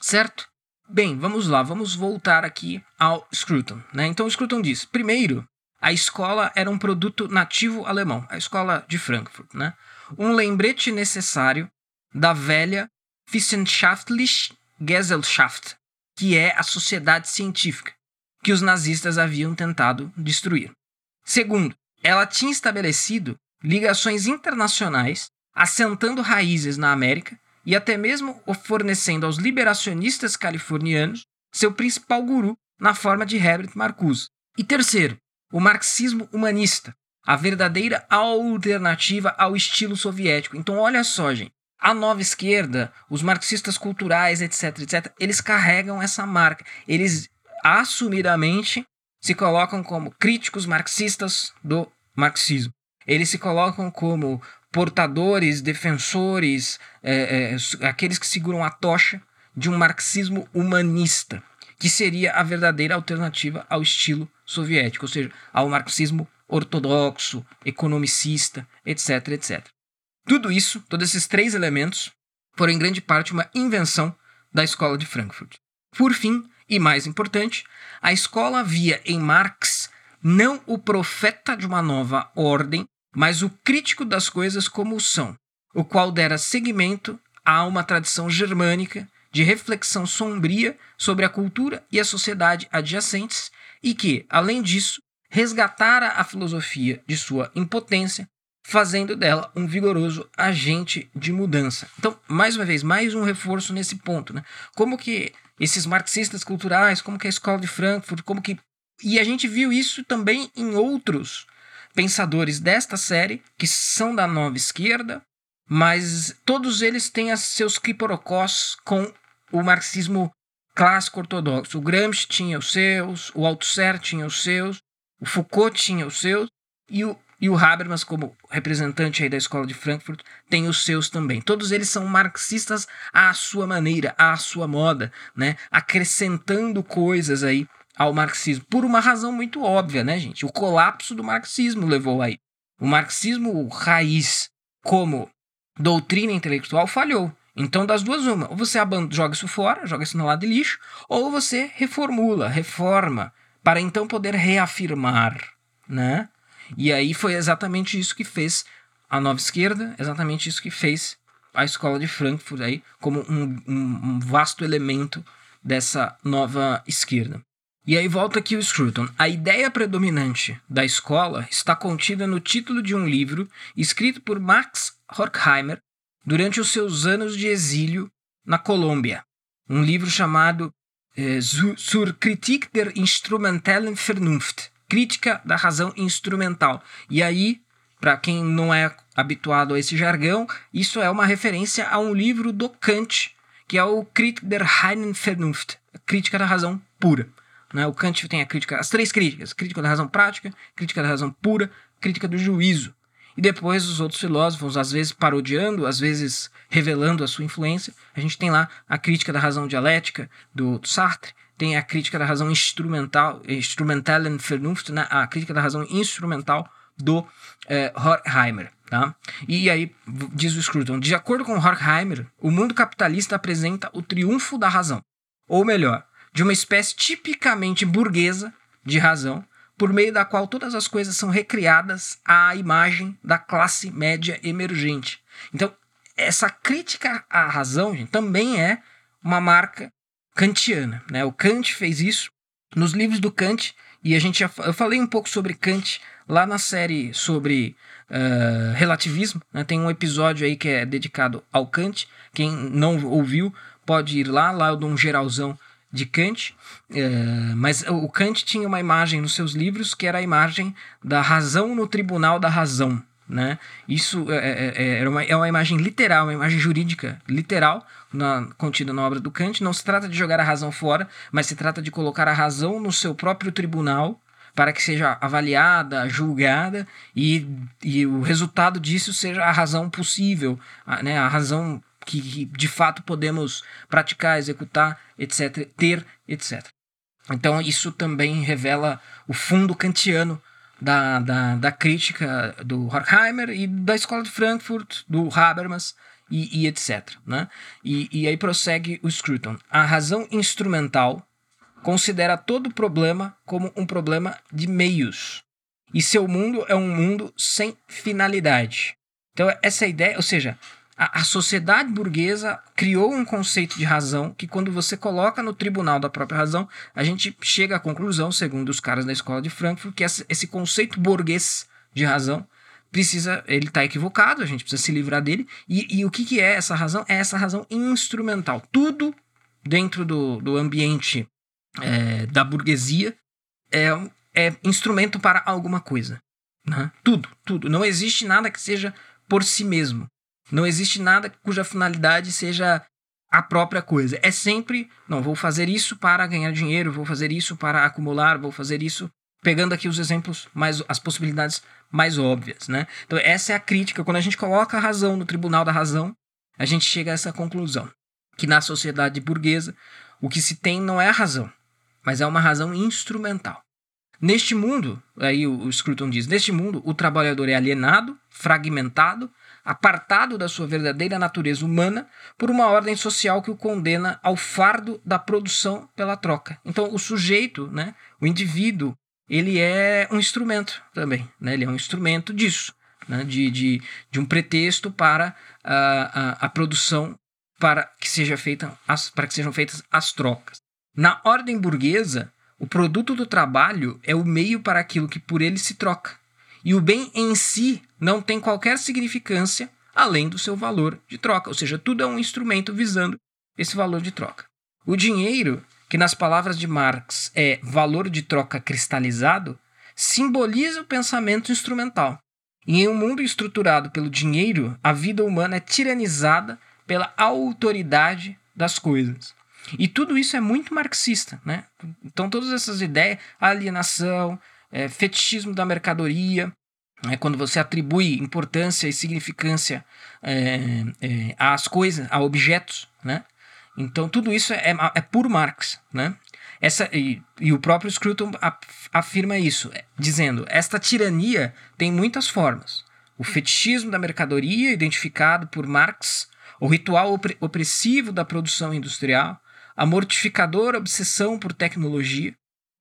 certo? Bem, vamos lá, vamos voltar aqui ao Scruton. Né? Então, Scruton diz: primeiro, a escola era um produto nativo alemão, a escola de Frankfurt. Né? Um lembrete necessário da velha Wissenschaftliche Gesellschaft, que é a sociedade científica, que os nazistas haviam tentado destruir. Segundo, ela tinha estabelecido ligações internacionais, assentando raízes na América e até mesmo fornecendo aos liberacionistas californianos seu principal guru na forma de Herbert Marcuse. E terceiro, o marxismo humanista, a verdadeira alternativa ao estilo soviético. Então, olha só, gente. A nova esquerda, os marxistas culturais, etc, etc, eles carregam essa marca. Eles assumidamente se colocam como críticos marxistas do marxismo. Eles se colocam como portadores, defensores, é, é, aqueles que seguram a tocha de um marxismo humanista, que seria a verdadeira alternativa ao estilo soviético, ou seja, ao marxismo ortodoxo, economicista, etc, etc. Tudo isso, todos esses três elementos, foram em grande parte uma invenção da escola de Frankfurt. Por fim, e mais importante, a escola via em Marx não o profeta de uma nova ordem, mas o crítico das coisas como são, o qual dera seguimento a uma tradição germânica de reflexão sombria sobre a cultura e a sociedade adjacentes e que, além disso, resgatara a filosofia de sua impotência fazendo dela um vigoroso agente de mudança. Então, mais uma vez, mais um reforço nesse ponto, né? Como que esses marxistas culturais, como que a escola de Frankfurt, como que e a gente viu isso também em outros pensadores desta série que são da nova esquerda, mas todos eles têm seus quiporocós com o marxismo clássico ortodoxo. O Gramsci tinha os seus, o Althusser tinha os seus, o Foucault tinha os seus e o e o Habermas, como representante aí da escola de Frankfurt, tem os seus também. Todos eles são marxistas à sua maneira, à sua moda, né? acrescentando coisas aí ao marxismo, por uma razão muito óbvia, né, gente? O colapso do marxismo levou aí. O marxismo raiz, como doutrina intelectual, falhou. Então, das duas, uma. Ou você joga isso fora, joga isso no lado de lixo, ou você reformula, reforma, para então poder reafirmar, né? E aí foi exatamente isso que fez a nova esquerda, exatamente isso que fez a escola de Frankfurt aí, como um, um, um vasto elemento dessa nova esquerda. E aí volta aqui o Scruton. A ideia predominante da escola está contida no título de um livro escrito por Max Horkheimer durante os seus anos de exílio na Colômbia. Um livro chamado eh, Zur Kritik der instrumentellen Vernunft, crítica da razão instrumental. E aí, para quem não é habituado a esse jargão, isso é uma referência a um livro do Kant, que é o Kritik der reinen Vernunft, crítica da razão pura. Né? O Kant tem a crítica, as três críticas: crítica da razão prática, crítica da razão pura, crítica do juízo. E depois os outros filósofos, às vezes parodiando, às vezes revelando a sua influência. A gente tem lá a crítica da razão dialética do Sartre, tem a crítica da razão instrumental, Instrumentalen Vernunft, né? a crítica da razão instrumental do eh, Horkheimer. Tá? E aí, diz o Scruton, de acordo com Horkheimer, o mundo capitalista apresenta o triunfo da razão. Ou melhor, de uma espécie tipicamente burguesa de razão, por meio da qual todas as coisas são recriadas à imagem da classe média emergente. Então, essa crítica à razão gente, também é uma marca kantiana. Né? O Kant fez isso nos livros do Kant, e a gente já, eu falei um pouco sobre Kant lá na série sobre uh, relativismo. Né? Tem um episódio aí que é dedicado ao Kant. Quem não ouviu pode ir lá, lá eu dou um geralzão de Kant, uh, mas o Kant tinha uma imagem nos seus livros que era a imagem da razão no tribunal da razão. Né? Isso é, é, é, é, uma, é uma imagem literal, uma imagem jurídica literal na, contida na obra do Kant. Não se trata de jogar a razão fora, mas se trata de colocar a razão no seu próprio tribunal para que seja avaliada, julgada e, e o resultado disso seja a razão possível, a, né, a razão que de fato podemos praticar, executar, etc., ter, etc. Então, isso também revela o fundo kantiano da, da, da crítica do Horkheimer e da escola de Frankfurt, do Habermas e, e etc. Né? E, e aí prossegue o Scruton. A razão instrumental considera todo problema como um problema de meios. E seu mundo é um mundo sem finalidade. Então, essa ideia, ou seja, a, a, sociedade burguesa criou um conceito de razão que, quando você coloca no tribunal da própria razão, a gente chega à conclusão, segundo os caras da escola de Frankfurt, que essa, esse conceito burguês de razão precisa, ele está equivocado, a gente precisa se livrar dele. E, e o que, que é essa razão? É essa razão instrumental. Tudo dentro do, do ambiente é, da burguesia é, é instrumento para alguma coisa. Né? Tudo, tudo. Não existe nada que seja por si mesmo. Não existe nada cuja finalidade seja a própria coisa. É sempre, não, vou fazer isso para ganhar dinheiro, vou fazer isso para acumular, vou fazer isso pegando aqui os exemplos mais as possibilidades mais óbvias, né? Então essa é a crítica quando a gente coloca a razão no tribunal da razão, a gente chega a essa conclusão, que na sociedade burguesa o que se tem não é a razão, mas é uma razão instrumental. Neste mundo, aí o Scruton diz, neste mundo o trabalhador é alienado, fragmentado, apartado da sua verdadeira natureza humana por uma ordem social que o condena ao fardo da produção pela troca. Então, o sujeito, né, o indivíduo, ele é um instrumento também, né? ele é um instrumento disso, né? de, de, de um pretexto para a, a, a produção para que, seja feita as, para que sejam feitas as trocas. Na ordem burguesa, o produto do trabalho é o meio para aquilo que por ele se troca. E o bem em si não tem qualquer significância além do seu valor de troca, ou seja, tudo é um instrumento visando esse valor de troca. O dinheiro, que nas palavras de Marx é valor de troca cristalizado, simboliza o pensamento instrumental. E em um mundo estruturado pelo dinheiro, a vida humana é tiranizada pela autoridade das coisas. E tudo isso é muito marxista, né? Então todas essas ideias, alienação, é, fetichismo da mercadoria, é quando você atribui importância e significância é, é, às coisas, a objetos, né? Então tudo isso é, é puro Marx, né? Essa, e, e o próprio Scruton afirma isso, é, dizendo: esta tirania tem muitas formas. O fetichismo da mercadoria, identificado por Marx, o ritual opressivo da produção industrial, a mortificadora obsessão por tecnologia,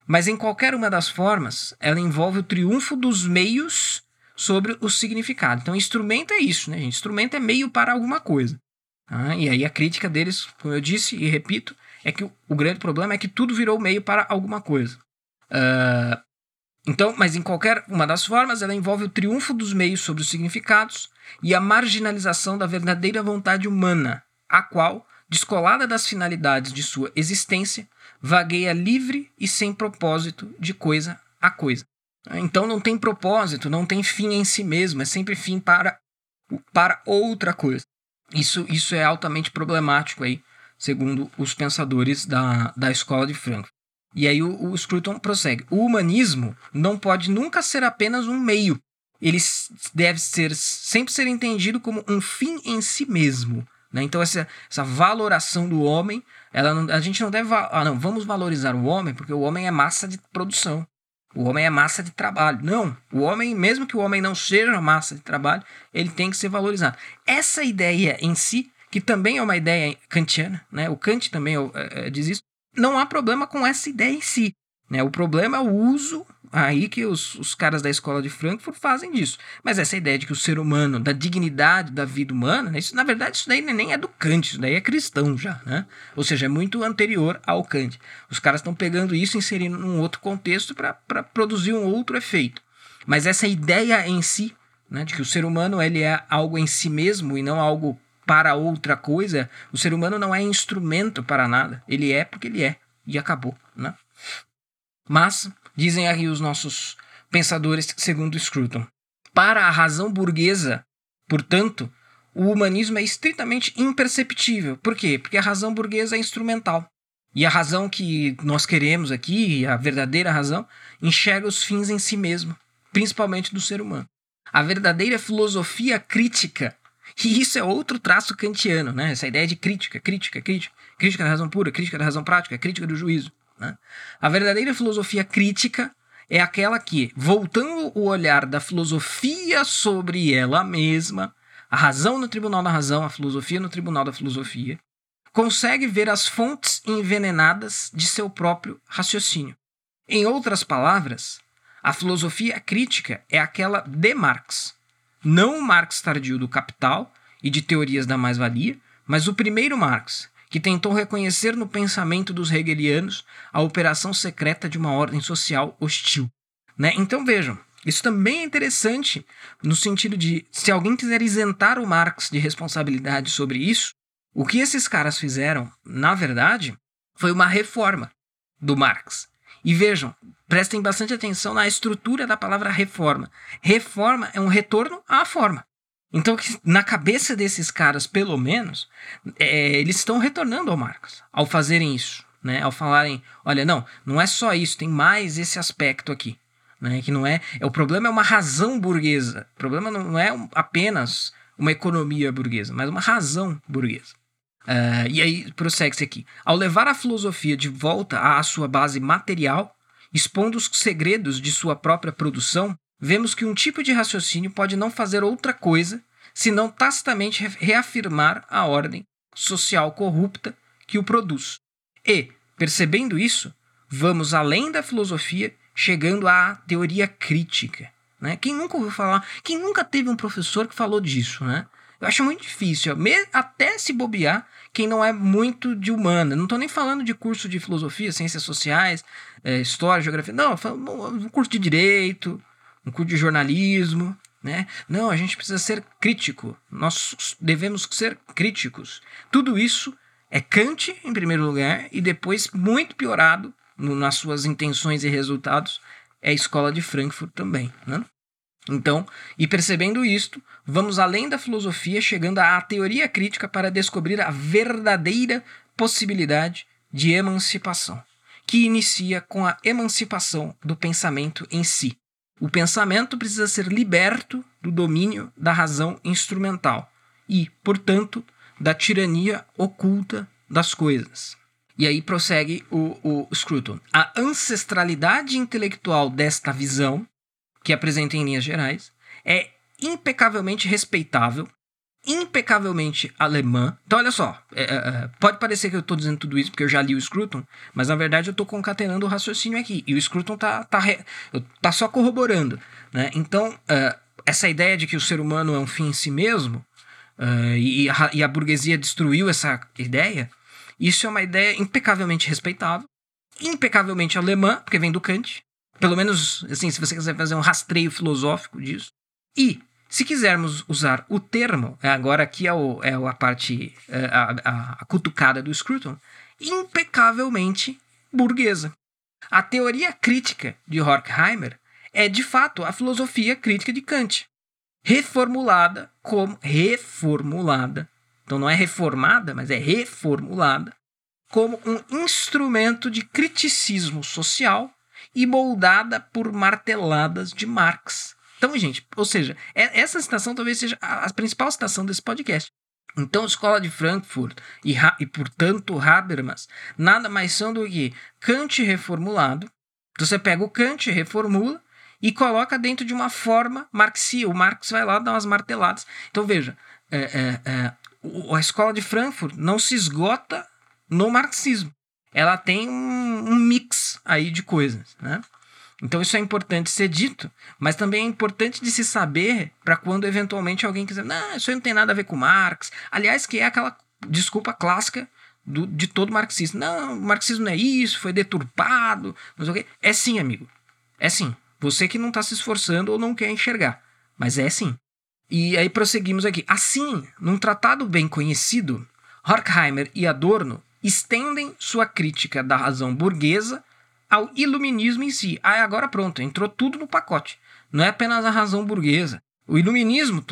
mas em qualquer uma das formas, ela envolve o triunfo dos meios sobre o significado. Então, instrumento é isso, né, gente? Instrumento é meio para alguma coisa. Ah, e aí a crítica deles, como eu disse e repito, é que o, o grande problema é que tudo virou meio para alguma coisa. Uh, então, mas em qualquer uma das formas, ela envolve o triunfo dos meios sobre os significados e a marginalização da verdadeira vontade humana, a qual, descolada das finalidades de sua existência, vagueia livre e sem propósito de coisa a coisa. Então não tem propósito, não tem fim em si mesmo, é sempre fim para, para outra coisa. Isso, isso é altamente problemático aí, segundo os pensadores da, da escola de Frankfurt. E aí o, o Scruton prossegue. O humanismo não pode nunca ser apenas um meio. Ele deve ser, sempre ser entendido como um fim em si mesmo. Né? Então essa, essa valoração do homem, ela não, a gente não deve... Ah, não, vamos valorizar o homem porque o homem é massa de produção. O homem é massa de trabalho. Não, o homem, mesmo que o homem não seja massa de trabalho, ele tem que ser valorizado. Essa ideia em si, que também é uma ideia kantiana, né? o Kant também é, é, diz isso, não há problema com essa ideia em si. Né? O problema é o uso aí que os, os caras da escola de Frankfurt fazem disso. Mas essa ideia de que o ser humano, da dignidade da vida humana, né? isso, na verdade, isso daí nem é do Kant, isso daí é cristão já. Né? Ou seja, é muito anterior ao Kant. Os caras estão pegando isso e inserindo num outro contexto para produzir um outro efeito. Mas essa ideia em si, né, de que o ser humano ele é algo em si mesmo e não algo para outra coisa, o ser humano não é instrumento para nada. Ele é porque ele é. E acabou. Né? Mas, dizem aí os nossos pensadores, segundo Scruton, para a razão burguesa, portanto, o humanismo é estritamente imperceptível. Por quê? Porque a razão burguesa é instrumental. E a razão que nós queremos aqui, a verdadeira razão, enxerga os fins em si mesmo, principalmente do ser humano. A verdadeira filosofia crítica E isso é outro traço kantiano, né? Essa ideia de crítica, crítica, crítica, crítica da razão pura, crítica da razão prática, crítica do juízo. Né? A verdadeira filosofia crítica é aquela que, voltando o olhar da filosofia sobre ela mesma, a razão no tribunal da razão, a filosofia no tribunal da filosofia, consegue ver as fontes envenenadas de seu próprio raciocínio. Em outras palavras, a filosofia crítica é aquela de Marx, não o Marx tardio do Capital e de teorias da mais-valia, mas o primeiro Marx, que tentou reconhecer no pensamento dos hegelianos a operação secreta de uma ordem social hostil. Né? Então vejam, isso também é interessante no sentido de, se alguém quiser isentar o Marx de responsabilidade sobre isso, o que esses caras fizeram, na verdade, foi uma reforma do Marx. E vejam, prestem bastante atenção na estrutura da palavra reforma. Reforma é um retorno à forma. Então, na cabeça desses caras, pelo menos, é, eles estão retornando ao Marx ao fazerem isso, né? Ao falarem, olha, não, não é só isso, tem mais esse aspecto aqui, né? Que não é, é o problema é uma razão burguesa. O problema não é apenas uma economia burguesa, mas uma razão burguesa. Uh, e aí prossegue-se aqui. Ao levar a filosofia de volta à sua base material, expondo os segredos de sua própria produção, vemos que um tipo de raciocínio pode não fazer outra coisa senão tacitamente reafirmar a ordem social corrupta que o produz. E, percebendo isso, vamos além da filosofia, chegando à teoria crítica. Né? Quem nunca ouviu falar, quem nunca teve um professor que falou disso, né? Eu acho muito difícil, até se bobear, quem não é muito de humana. Não estou nem falando de curso de filosofia, ciências sociais, é, história, geografia. Não, um curso de direito, um curso de jornalismo. Né? Não, a gente precisa ser crítico. Nós devemos ser críticos. Tudo isso é Kant, em primeiro lugar, e depois, muito piorado no, nas suas intenções e resultados, é a escola de Frankfurt também. Né? Então, e percebendo isto, vamos além da filosofia, chegando à teoria crítica para descobrir a verdadeira possibilidade de emancipação, que inicia com a emancipação do pensamento em si. O pensamento precisa ser liberto do domínio da razão instrumental e, portanto, da tirania oculta das coisas. E aí prossegue o, o Scruton. A ancestralidade intelectual desta visão que apresenta em linhas gerais, é impecavelmente respeitável, impecavelmente alemã. Então, olha só, é, é, é pode parecer que eu estou dizendo tudo isso porque eu já li o Scruton, mas na verdade eu estou concatenando o raciocínio aqui. E o Scruton tá, tá, tá só corroborando. Né? Então, uh, essa ideia de que o ser humano é um fim em si mesmo, uh, e, a, e a burguesia destruiu essa ideia, isso é uma ideia impecavelmente respeitável, impecavelmente alemã, porque vem do Kant, pelo menos, assim, se você quiser fazer um rastreio filosófico disso. E, se quisermos usar o termo, é, agora aqui é, o, é a parte, é, a, a, a cutucada do Scruton, impecavelmente burguesa. A teoria crítica de Horkheimer é, de fato, a filosofia crítica de Kant, reformulada como reformulada. Então não é reformada, mas é reformulada como um instrumento de criticismo social e moldada por marteladas de Marx. Então, gente, ou seja, é, essa citação talvez seja a principal citação desse podcast. Então, Escola de Frankfurt e, e, portanto, Habermas nada mais são do que Kant reformulado. Você pega o Kant, reformula e coloca dentro de uma forma marxia. O Marx vai lá dar umas marteladas. Então, veja, é, é, é, a Escola de Frankfurt não se esgota no marxismo ela tem um, um mix aí de coisas, né? Então isso é importante ser dito, mas também é importante de se saber para quando eventualmente alguém quiser, não, isso aí não tem nada a ver com Marx. Aliás, que é aquela desculpa clássica do, de todo marxista. Não, o marxismo não é isso, foi deturpado, não sei o quê. É sim, amigo. É sim. Você que não está se esforçando ou não quer enxergar. Mas é sim. E aí prosseguimos aqui. Assim, num tratado bem conhecido, Horkheimer e Adorno estendem sua crítica da razão burguesa ao iluminismo em si. Ah, agora pronto, entrou tudo no pacote. Não é apenas a razão burguesa. O iluminismo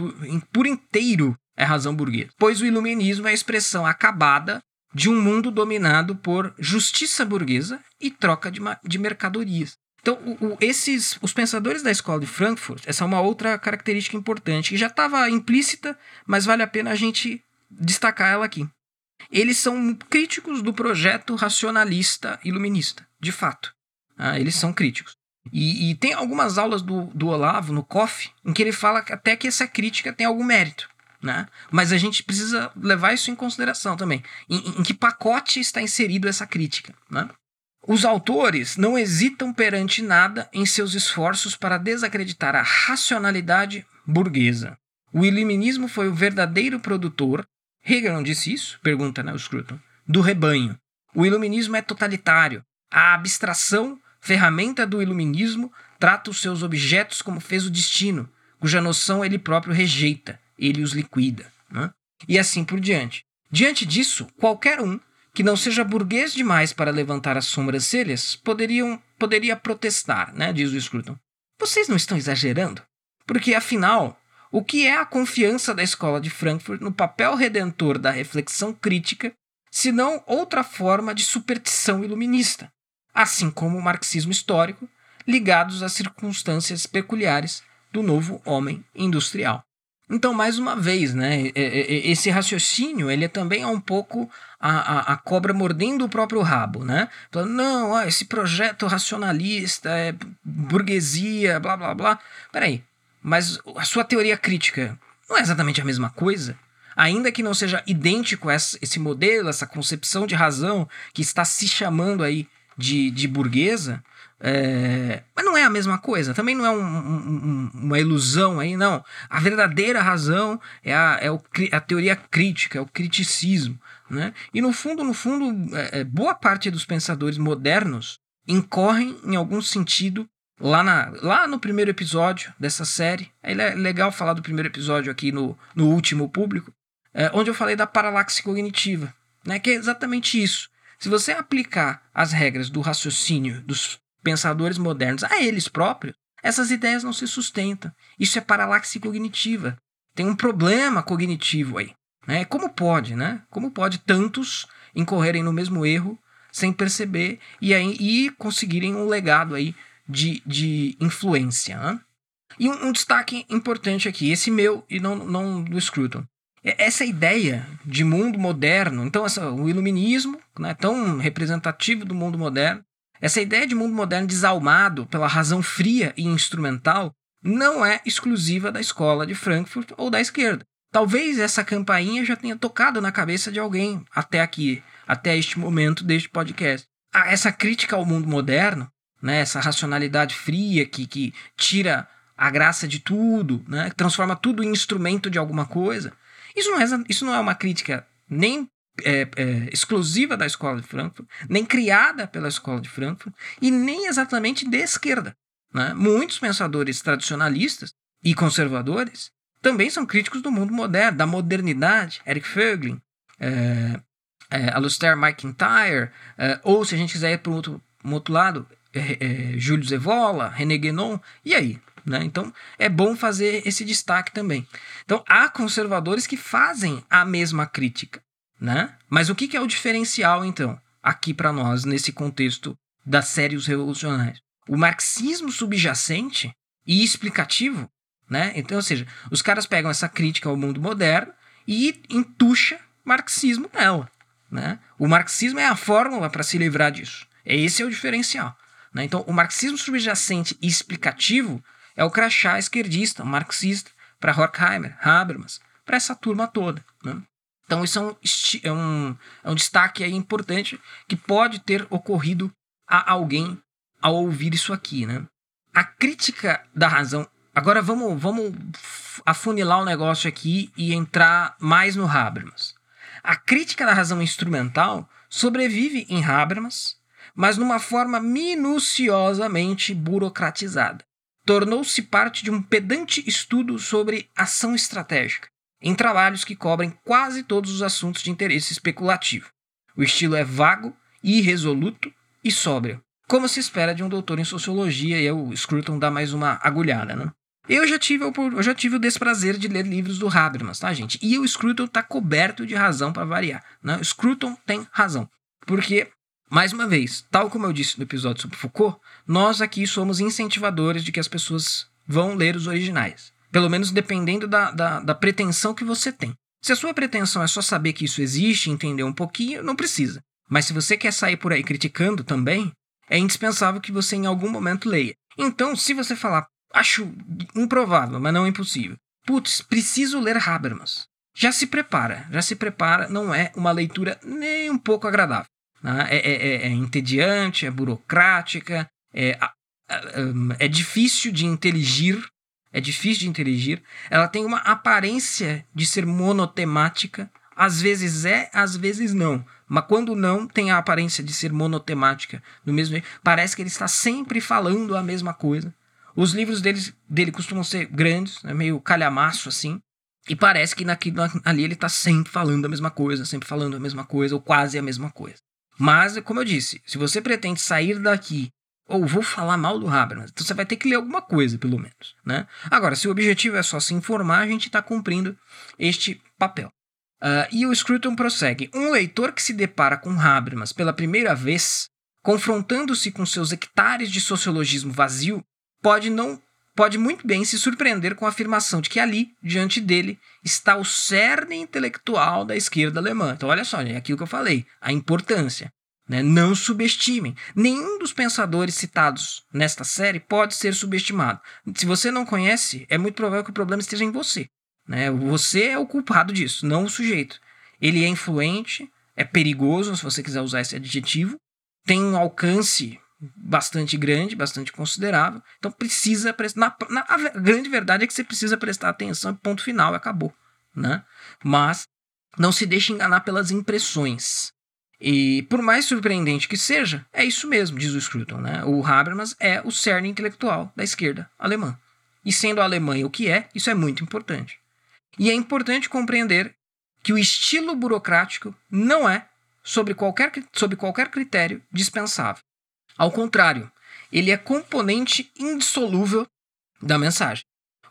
por inteiro é razão burguesa, pois o iluminismo é a expressão acabada de um mundo dominado por justiça burguesa e troca de, de mercadorias. Então, o, o, esses, os pensadores da escola de Frankfurt, essa é uma outra característica importante, que já estava implícita, mas vale a pena a gente destacar ela aqui. Eles são críticos do projeto racionalista iluminista, de fato. Ah, eles são críticos. E, e, tem algumas aulas do, do Olavo no COF em que ele fala até que essa crítica tem algum mérito. Né? Mas a gente precisa levar isso em consideração também. Em, em que pacote está inserido essa crítica? Né? Os autores não hesitam perante nada em seus esforços para desacreditar a racionalidade burguesa. O iluminismo foi o verdadeiro produtor, Hegel não disse isso? Pergunta né, o Scruton. Do rebanho. O iluminismo é totalitário. A abstração, ferramenta do iluminismo, trata os seus objetos como fez o destino, cuja noção ele próprio rejeita, ele os liquida. Né? E assim por diante. Diante disso, qualquer um que não seja burguês demais para levantar as sobrancelhas, poderiam, poderia protestar, né? diz o Scruton. Vocês não estão exagerando? Porque, afinal, o que é a confiança da escola de Frankfurt no papel redentor da reflexão crítica, senão outra forma de superstição iluminista, assim como o marxismo histórico, ligados às circunstâncias peculiares do novo homem industrial. Então, mais uma vez, né, esse raciocínio ele também é um pouco a, a, a cobra mordendo o próprio rabo, né? Falando, não, ó, esse projeto racionalista é burguesia, blá blá blá. Peraí, mas a sua teoria crítica não é exatamente a mesma coisa? Ainda que não seja idêntico a esse modelo, essa concepção de razão que está se chamando aí de, de burguesa, é, mas não é a mesma coisa, também não é um, um, uma ilusão aí, não. A verdadeira razão é a, é o, a teoria crítica, é o criticismo. Né? E no fundo, no fundo, é, é, boa parte dos pensadores modernos incorrem em algum sentido lá, na, lá no primeiro episódio dessa série. É legal falar do primeiro episódio aqui no, no último público, é, onde eu falei da paralaxe cognitiva, né? que é exatamente isso. Se você aplicar as regras do raciocínio dos pensadores modernos a eles próprios, essas ideias não se sustentam. Isso é paralaxe cognitiva. Tem um problema cognitivo aí. Né? Como pode, né? Como pode tantos incorrerem no mesmo erro sem perceber e, aí, e conseguirem um legado aí de, de influência. Né? E um, um, destaque importante aqui, esse meu e não, não do Scruton. Essa ideia de mundo moderno, então essa, o iluminismo, né, tão representativo do mundo moderno, essa ideia de mundo moderno desalmado pela razão fria e instrumental não é exclusiva da escola de Frankfurt ou da esquerda. Talvez essa campainha já tenha tocado na cabeça de alguém até aqui, até este momento deste podcast. Ah, essa crítica ao mundo moderno, né, essa racionalidade fria que, que tira a graça de tudo, né, transforma tudo em instrumento de alguma coisa. Isso não é, isso não é uma crítica nem é, é, exclusiva da escola de Frankfurt, nem criada pela escola de Frankfurt, e nem exatamente de esquerda. Né? Muitos pensadores tradicionalistas e conservadores também são críticos do mundo moderno, da modernidade. Eric Fögling, é, é, McIntyre, é, ou se a gente quiser ir para um outro, um outro lado, é, é, Júlio Zevola, René Guénon, e aí? Né? Então é bom fazer esse destaque também. Então há conservadores que fazem a mesma crítica. Né? Mas o que, é o diferencial, então, aqui para nós, nesse contexto das séries revolucionárias? O marxismo subjacente e explicativo, né? Então, ou seja, os caras pegam essa crítica ao mundo moderno e entuxa marxismo nela, né? O marxismo é a fórmula para se livrar disso. Esse é o diferencial. Né? Então, o marxismo subjacente e explicativo é o crachá esquerdista, marxista, para Horkheimer, Habermas, para essa turma toda. Né? Então, isso é um, é um, é um destaque aí importante que pode ter ocorrido a alguém ao ouvir isso aqui. Né? A crítica da razão. Agora vamos, vamos afunilar o negócio aqui e entrar mais no Habermas. A crítica da razão instrumental sobrevive em Habermas, mas numa forma minuciosamente burocratizada. Tornou-se parte de um pedante estudo sobre ação estratégica, em trabalhos que cobrem quase todos os assuntos de interesse especulativo. O estilo é vago, irresoluto e sóbrio, como se espera de um doutor em sociologia, e o Scruton dá mais uma agulhada, né? Eu já, tive, eu já tive o desprazer de ler livros do Habermas, tá, gente? E o Scruton tá coberto de razão para variar. Né? O Scruton tem razão. Porque Mais uma vez, tal como eu disse no episódio sobre Foucault, nós aqui somos incentivadores de que as pessoas vão ler os originais. Pelo menos dependendo da, da, da pretensão que você tem. Se a sua pretensão é só saber que isso existe, entender um pouquinho, não precisa. Mas se você quer sair por aí criticando também, é indispensável que você em algum momento leia. Então, se você falar, acho improvável, mas não impossível, putz, preciso ler Habermas. Já se prepara, já se prepara, não é uma leitura nem um pouco agradável. Né? É, é, é, é entediante, é burocrática, é, é difícil de inteligir, é difícil de inteligir. Ela tem uma aparência de ser monotemática, às vezes é, às vezes não. Mas quando não, tem a aparência de ser monotemática. Do mesmo jeito, parece que ele está sempre falando a mesma coisa. Os livros dele, dele costumam ser grandes, né, meio calhamaço assim. E parece que naquilo, ali ele está sempre falando a mesma coisa, sempre falando a mesma coisa, ou quase a mesma coisa. Mas, como eu disse, se você pretende sair daqui ou vou falar mal do Habermas, então você vai ter que ler alguma coisa, pelo menos. Né? Agora, se o objetivo é só se informar, a gente está cumprindo este papel. Uh, e o Scruton prossegue: um leitor que se depara com Habermas pela primeira vez, confrontando-se com seus hectares de sociologismo vazio, pode não pode muito bem se surpreender com a afirmação de que ali, diante dele, está o cerne intelectual da esquerda alemã. Então, olha só, é aquilo que eu falei, a importância. Né? Não subestimem. Nenhum dos pensadores citados nesta série pode ser subestimado. Se você não conhece, é muito provável que o problema esteja em você. Né? Você é o culpado disso, não o sujeito. Ele é influente, é perigoso, se você quiser usar esse adjetivo, tem um alcance bastante grande, bastante considerável. Então precisa prestar. Na, na, a grande verdade é que você precisa prestar atenção, ponto final, acabou. Né? Mas não se deixe enganar pelas impressões. E por mais surpreendente que seja, é isso mesmo, diz o Scruton. Né? O Habermas é o cerne intelectual da esquerda alemã. E sendo a Alemanha o que é, isso é muito importante. E é importante compreender que o estilo burocrático não é, sobre qualquer, sob qualquer critério, dispensável. Ao contrário, ele é componente indissolúvel da mensagem.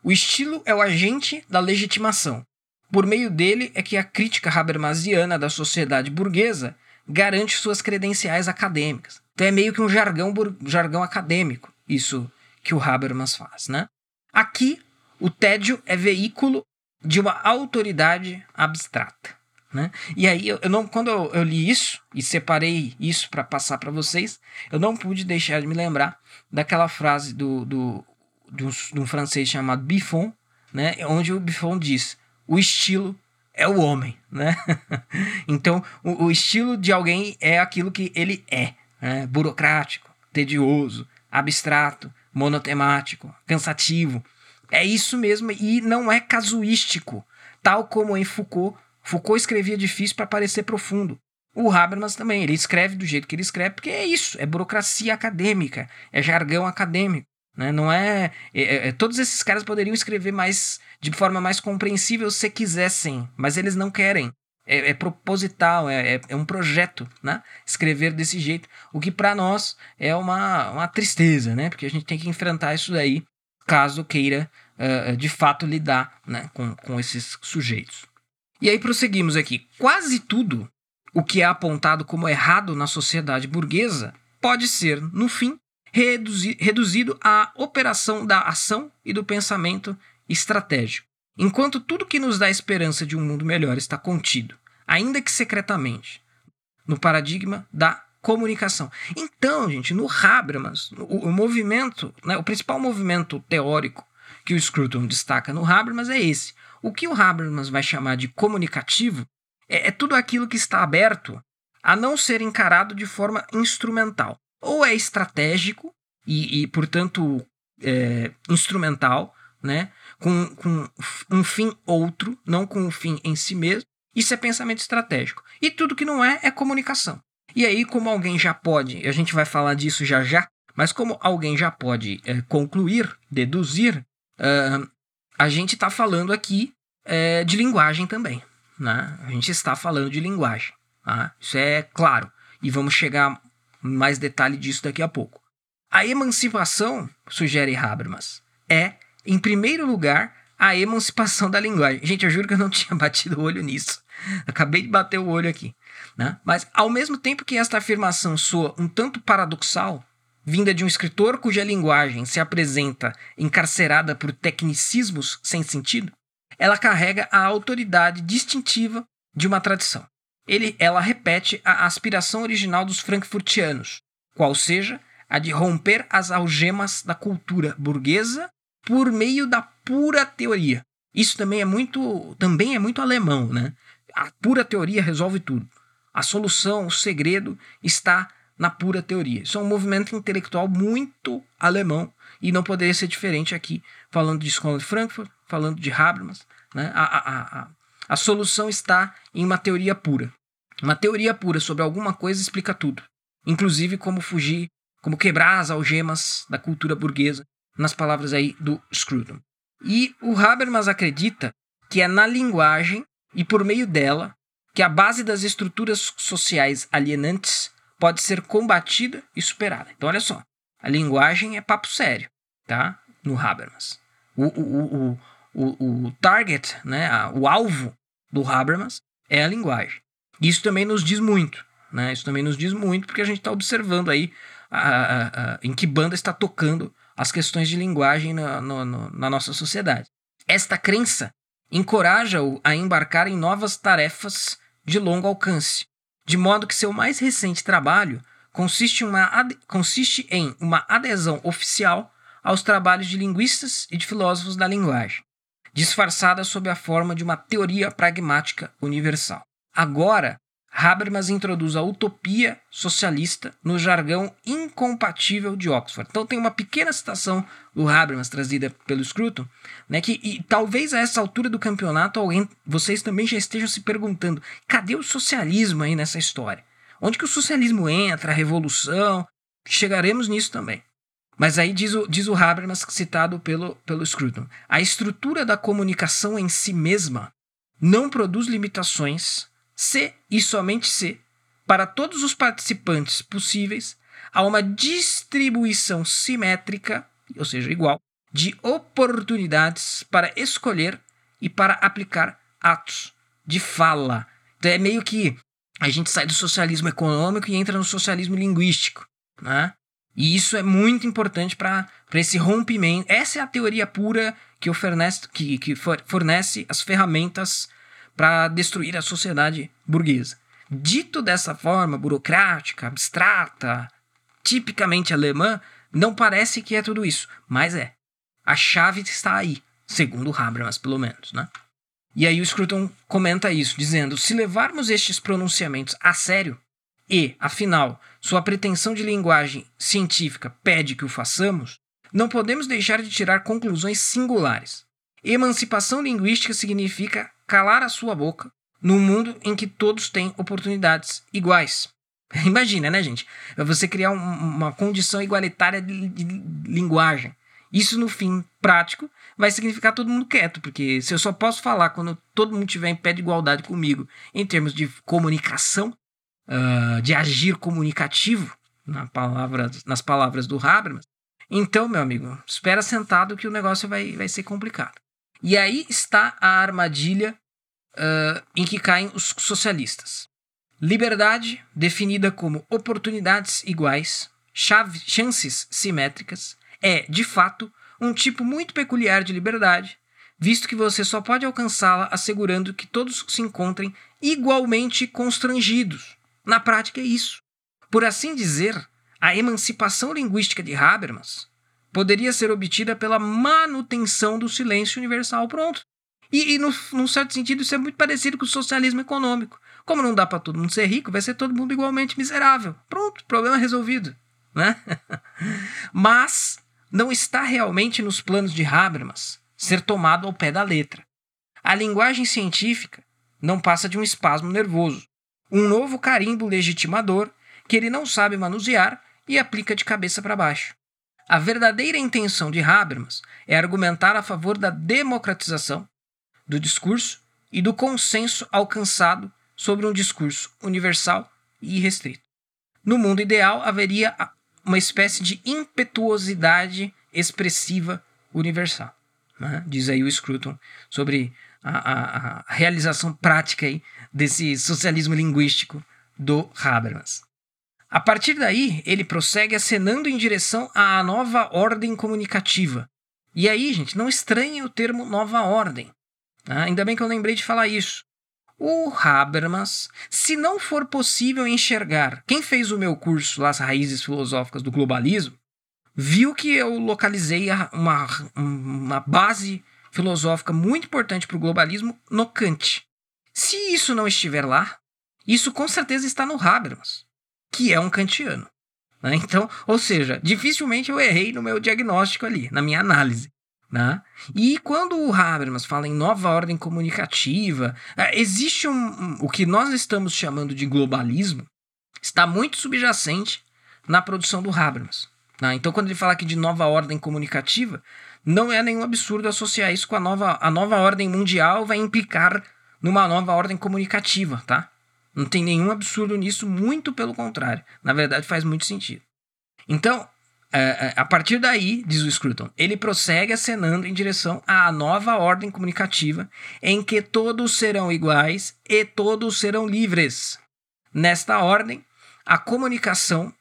O estilo é o agente da legitimação. Por meio dele é que a crítica habermasiana da sociedade burguesa garante suas credenciais acadêmicas. Então é meio que um jargão, jargão acadêmico, isso que o Habermas faz. Né? Aqui, o tédio é veículo de uma autoridade abstrata. Né? E aí, eu, eu não, quando eu, li isso e separei isso para passar para vocês, eu não pude deixar de me lembrar daquela frase do, do, um, de um francês chamado Buffon, né? onde o Buffon diz: o estilo é o homem. Né? então, o, o, estilo de alguém é aquilo que ele é: né? burocrático, tedioso, abstrato, monotemático, cansativo. É isso mesmo, e não é casuístico, tal como em Foucault Foucault escrevia difícil para parecer profundo. O Habermas também, ele escreve do jeito que ele escreve, porque é isso, é burocracia acadêmica, é jargão acadêmico. Né? Não é, é, é, é Todos esses caras poderiam escrever mais de forma mais compreensível se quisessem, mas eles não querem. É, é proposital, é, é, é, um projeto, né? Escrever desse jeito, o que para nós é uma, uma tristeza, né? Porque a gente tem que enfrentar isso daí, caso queira uh, de fato lidar né? com, com esses sujeitos. E aí prosseguimos aqui. Quase tudo o que é apontado como errado na sociedade burguesa pode ser, no fim, reduzi reduzido à operação da ação e do pensamento estratégico. Enquanto tudo que nos dá esperança de um mundo melhor está contido, ainda que secretamente, no paradigma da comunicação. Então, gente, no Habermas, o, o movimento, né, o principal movimento teórico que o Scruton destaca no Habermas é esse: o que o Habermas vai chamar de comunicativo é, é tudo aquilo que está aberto a não ser encarado de forma instrumental. Ou é estratégico e, e portanto, é, instrumental, né? Com, com um fim outro, não com um fim em si mesmo. Isso é pensamento estratégico. E tudo que não é, é comunicação. E aí, como alguém já pode, a gente vai falar disso já já, mas como alguém já pode é, concluir, deduzir, uh, a gente está falando aqui é, de linguagem também. Né? A gente está falando de linguagem. Tá? Isso é claro. E vamos chegar mais detalhe disso daqui a pouco. A emancipação, sugere Habermas, é, em primeiro lugar, a emancipação da linguagem. Gente, eu juro que eu não tinha batido o olho nisso. Acabei de bater o olho aqui. Né? Mas, ao mesmo tempo que esta afirmação soa um tanto paradoxal, vinda de um escritor cuja linguagem se apresenta encarcerada por tecnicismos sem sentido, ela carrega a autoridade distintiva de uma tradição. Ele, ela repete a aspiração original dos frankfurtianos, qual seja a de romper as algemas da cultura burguesa por meio da pura teoria. Isso também é muito, também é muito alemão, né? A pura teoria resolve tudo. A solução, o segredo está na pura teoria. Isso é um movimento intelectual muito alemão e não poderia ser diferente aqui, falando de escola de Frankfurt, falando de Habermas. Né? A, a, a, a solução está em uma teoria pura. Uma teoria pura sobre alguma coisa explica tudo, inclusive como fugir, como quebrar as algemas da cultura burguesa, nas palavras aí do Scruton. E o Habermas acredita que é na linguagem e por meio dela que a base das estruturas sociais alienantes pode ser combatida e superada. Então, olha só, a linguagem é papo sério, tá? No Habermas. O, o, o, o, target, né, o alvo do Habermas é a linguagem. Isso também nos diz muito, né? Isso também nos diz muito porque a gente está observando aí a, a, a, em que banda está tocando as questões de linguagem na, no, no, na nossa sociedade. Esta crença encoraja-o a embarcar em novas tarefas de longo alcance, de modo que seu mais recente trabalho consiste, uma, consiste em uma adesão oficial aos trabalhos de linguistas e de filósofos da linguagem, disfarçada sob a forma de uma teoria pragmática universal. Agora, Habermas introduz a utopia socialista no jargão incompatível de Oxford. Então tem uma pequena citação do Habermas trazida pelo Scruton, né, que e, talvez a essa altura do campeonato alguém, vocês também já estejam se perguntando, cadê o socialismo aí nessa história? Onde que o socialismo entra, a revolução? Chegaremos nisso também. Mas aí diz o, diz o Habermas, citado pelo, pelo Scruton, a estrutura da comunicação em si mesma não produz limitações se e somente se, para todos os participantes possíveis, há uma distribuição simétrica, ou seja, igual, de oportunidades para escolher e para aplicar atos de fala. Então é meio que a gente sai do socialismo econômico e entra no socialismo linguístico, né? E isso é muito importante para esse rompimento. Essa é a teoria pura que, fornece, que, que fornece as ferramentas para destruir a sociedade burguesa. Dito dessa forma burocrática, abstrata, tipicamente alemã, não parece que é tudo isso, mas é. A chave está aí, segundo Habermas, pelo menos, né? E aí o Scruton comenta isso, dizendo: se levarmos estes pronunciamentos a sério, e, afinal, sua pretensão de linguagem científica pede que o façamos, não podemos deixar de tirar conclusões singulares. Emancipação linguística significa calar a sua boca num mundo em que todos têm oportunidades iguais. Imagina, né, gente? Você criar um, uma condição igualitária de, de, linguagem. Isso, no fim prático, vai significar todo mundo quieto, porque se eu só posso falar quando todo mundo tiver em pé de igualdade comigo, em termos de comunicação, uh, de agir comunicativo, na palavra, nas palavras do Habermas, então, meu amigo, espera sentado que o negócio vai, vai ser complicado. E aí está a armadilha uh, em que caem os socialistas. Liberdade, definida como oportunidades iguais, chave, chances simétricas, é, de fato, um tipo muito peculiar de liberdade, visto que você só pode alcançá-la assegurando que todos se encontrem igualmente constrangidos. Na prática, é isso. Por assim dizer, a emancipação linguística de Habermas poderia ser obtida pela manutenção do silêncio universal. Pronto. E, e no, num certo sentido, isso é muito parecido com o socialismo econômico. Como não dá para todo mundo ser rico, vai ser todo mundo igualmente miserável. Pronto, problema resolvido. Né? Mas não está realmente nos planos de Habermas ser tomado ao pé da letra. A linguagem científica não passa de um espasmo nervoso, um novo carimbo legitimador que ele não sabe manusear e aplica de cabeça para baixo. A verdadeira intenção de Habermas é argumentar a favor da democratização do discurso e do consenso alcançado sobre um discurso universal e irrestrito. No mundo ideal, haveria uma espécie de impetuosidade expressiva universal. né? diz aí o Scruton, sobre a, a, a realização prática aí desse socialismo linguístico do Habermas. A partir daí, ele prossegue acenando em direção à nova ordem comunicativa. E aí, gente, não estranhe o termo nova ordem. Ah, ainda bem que eu lembrei de falar isso. O Habermas, se não for possível enxergar, quem fez o meu curso lá, as raízes filosóficas do globalismo, viu que eu localizei uma, uma base filosófica muito importante para o globalismo no Kant. Se isso não estiver lá, isso com certeza está no Habermas, que é um kantiano. Né? Então, ou seja, dificilmente eu errei no meu diagnóstico ali, na minha análise. Né? E quando o Habermas fala em nova ordem comunicativa, é, existe um, o que nós estamos chamando de globalismo, está muito subjacente na produção do Habermas. Né? Então, quando ele fala aqui de nova ordem comunicativa, não é nenhum absurdo associar isso com a nova, a nova ordem mundial vai implicar numa nova ordem comunicativa, tá? Não tem nenhum absurdo nisso, muito pelo contrário. Na verdade, faz muito sentido. Então, é, é, a partir daí, diz o Scruton, ele prossegue acenando em direção à nova ordem comunicativa, em que todos serão iguais e todos serão livres. Nesta ordem, a comunicação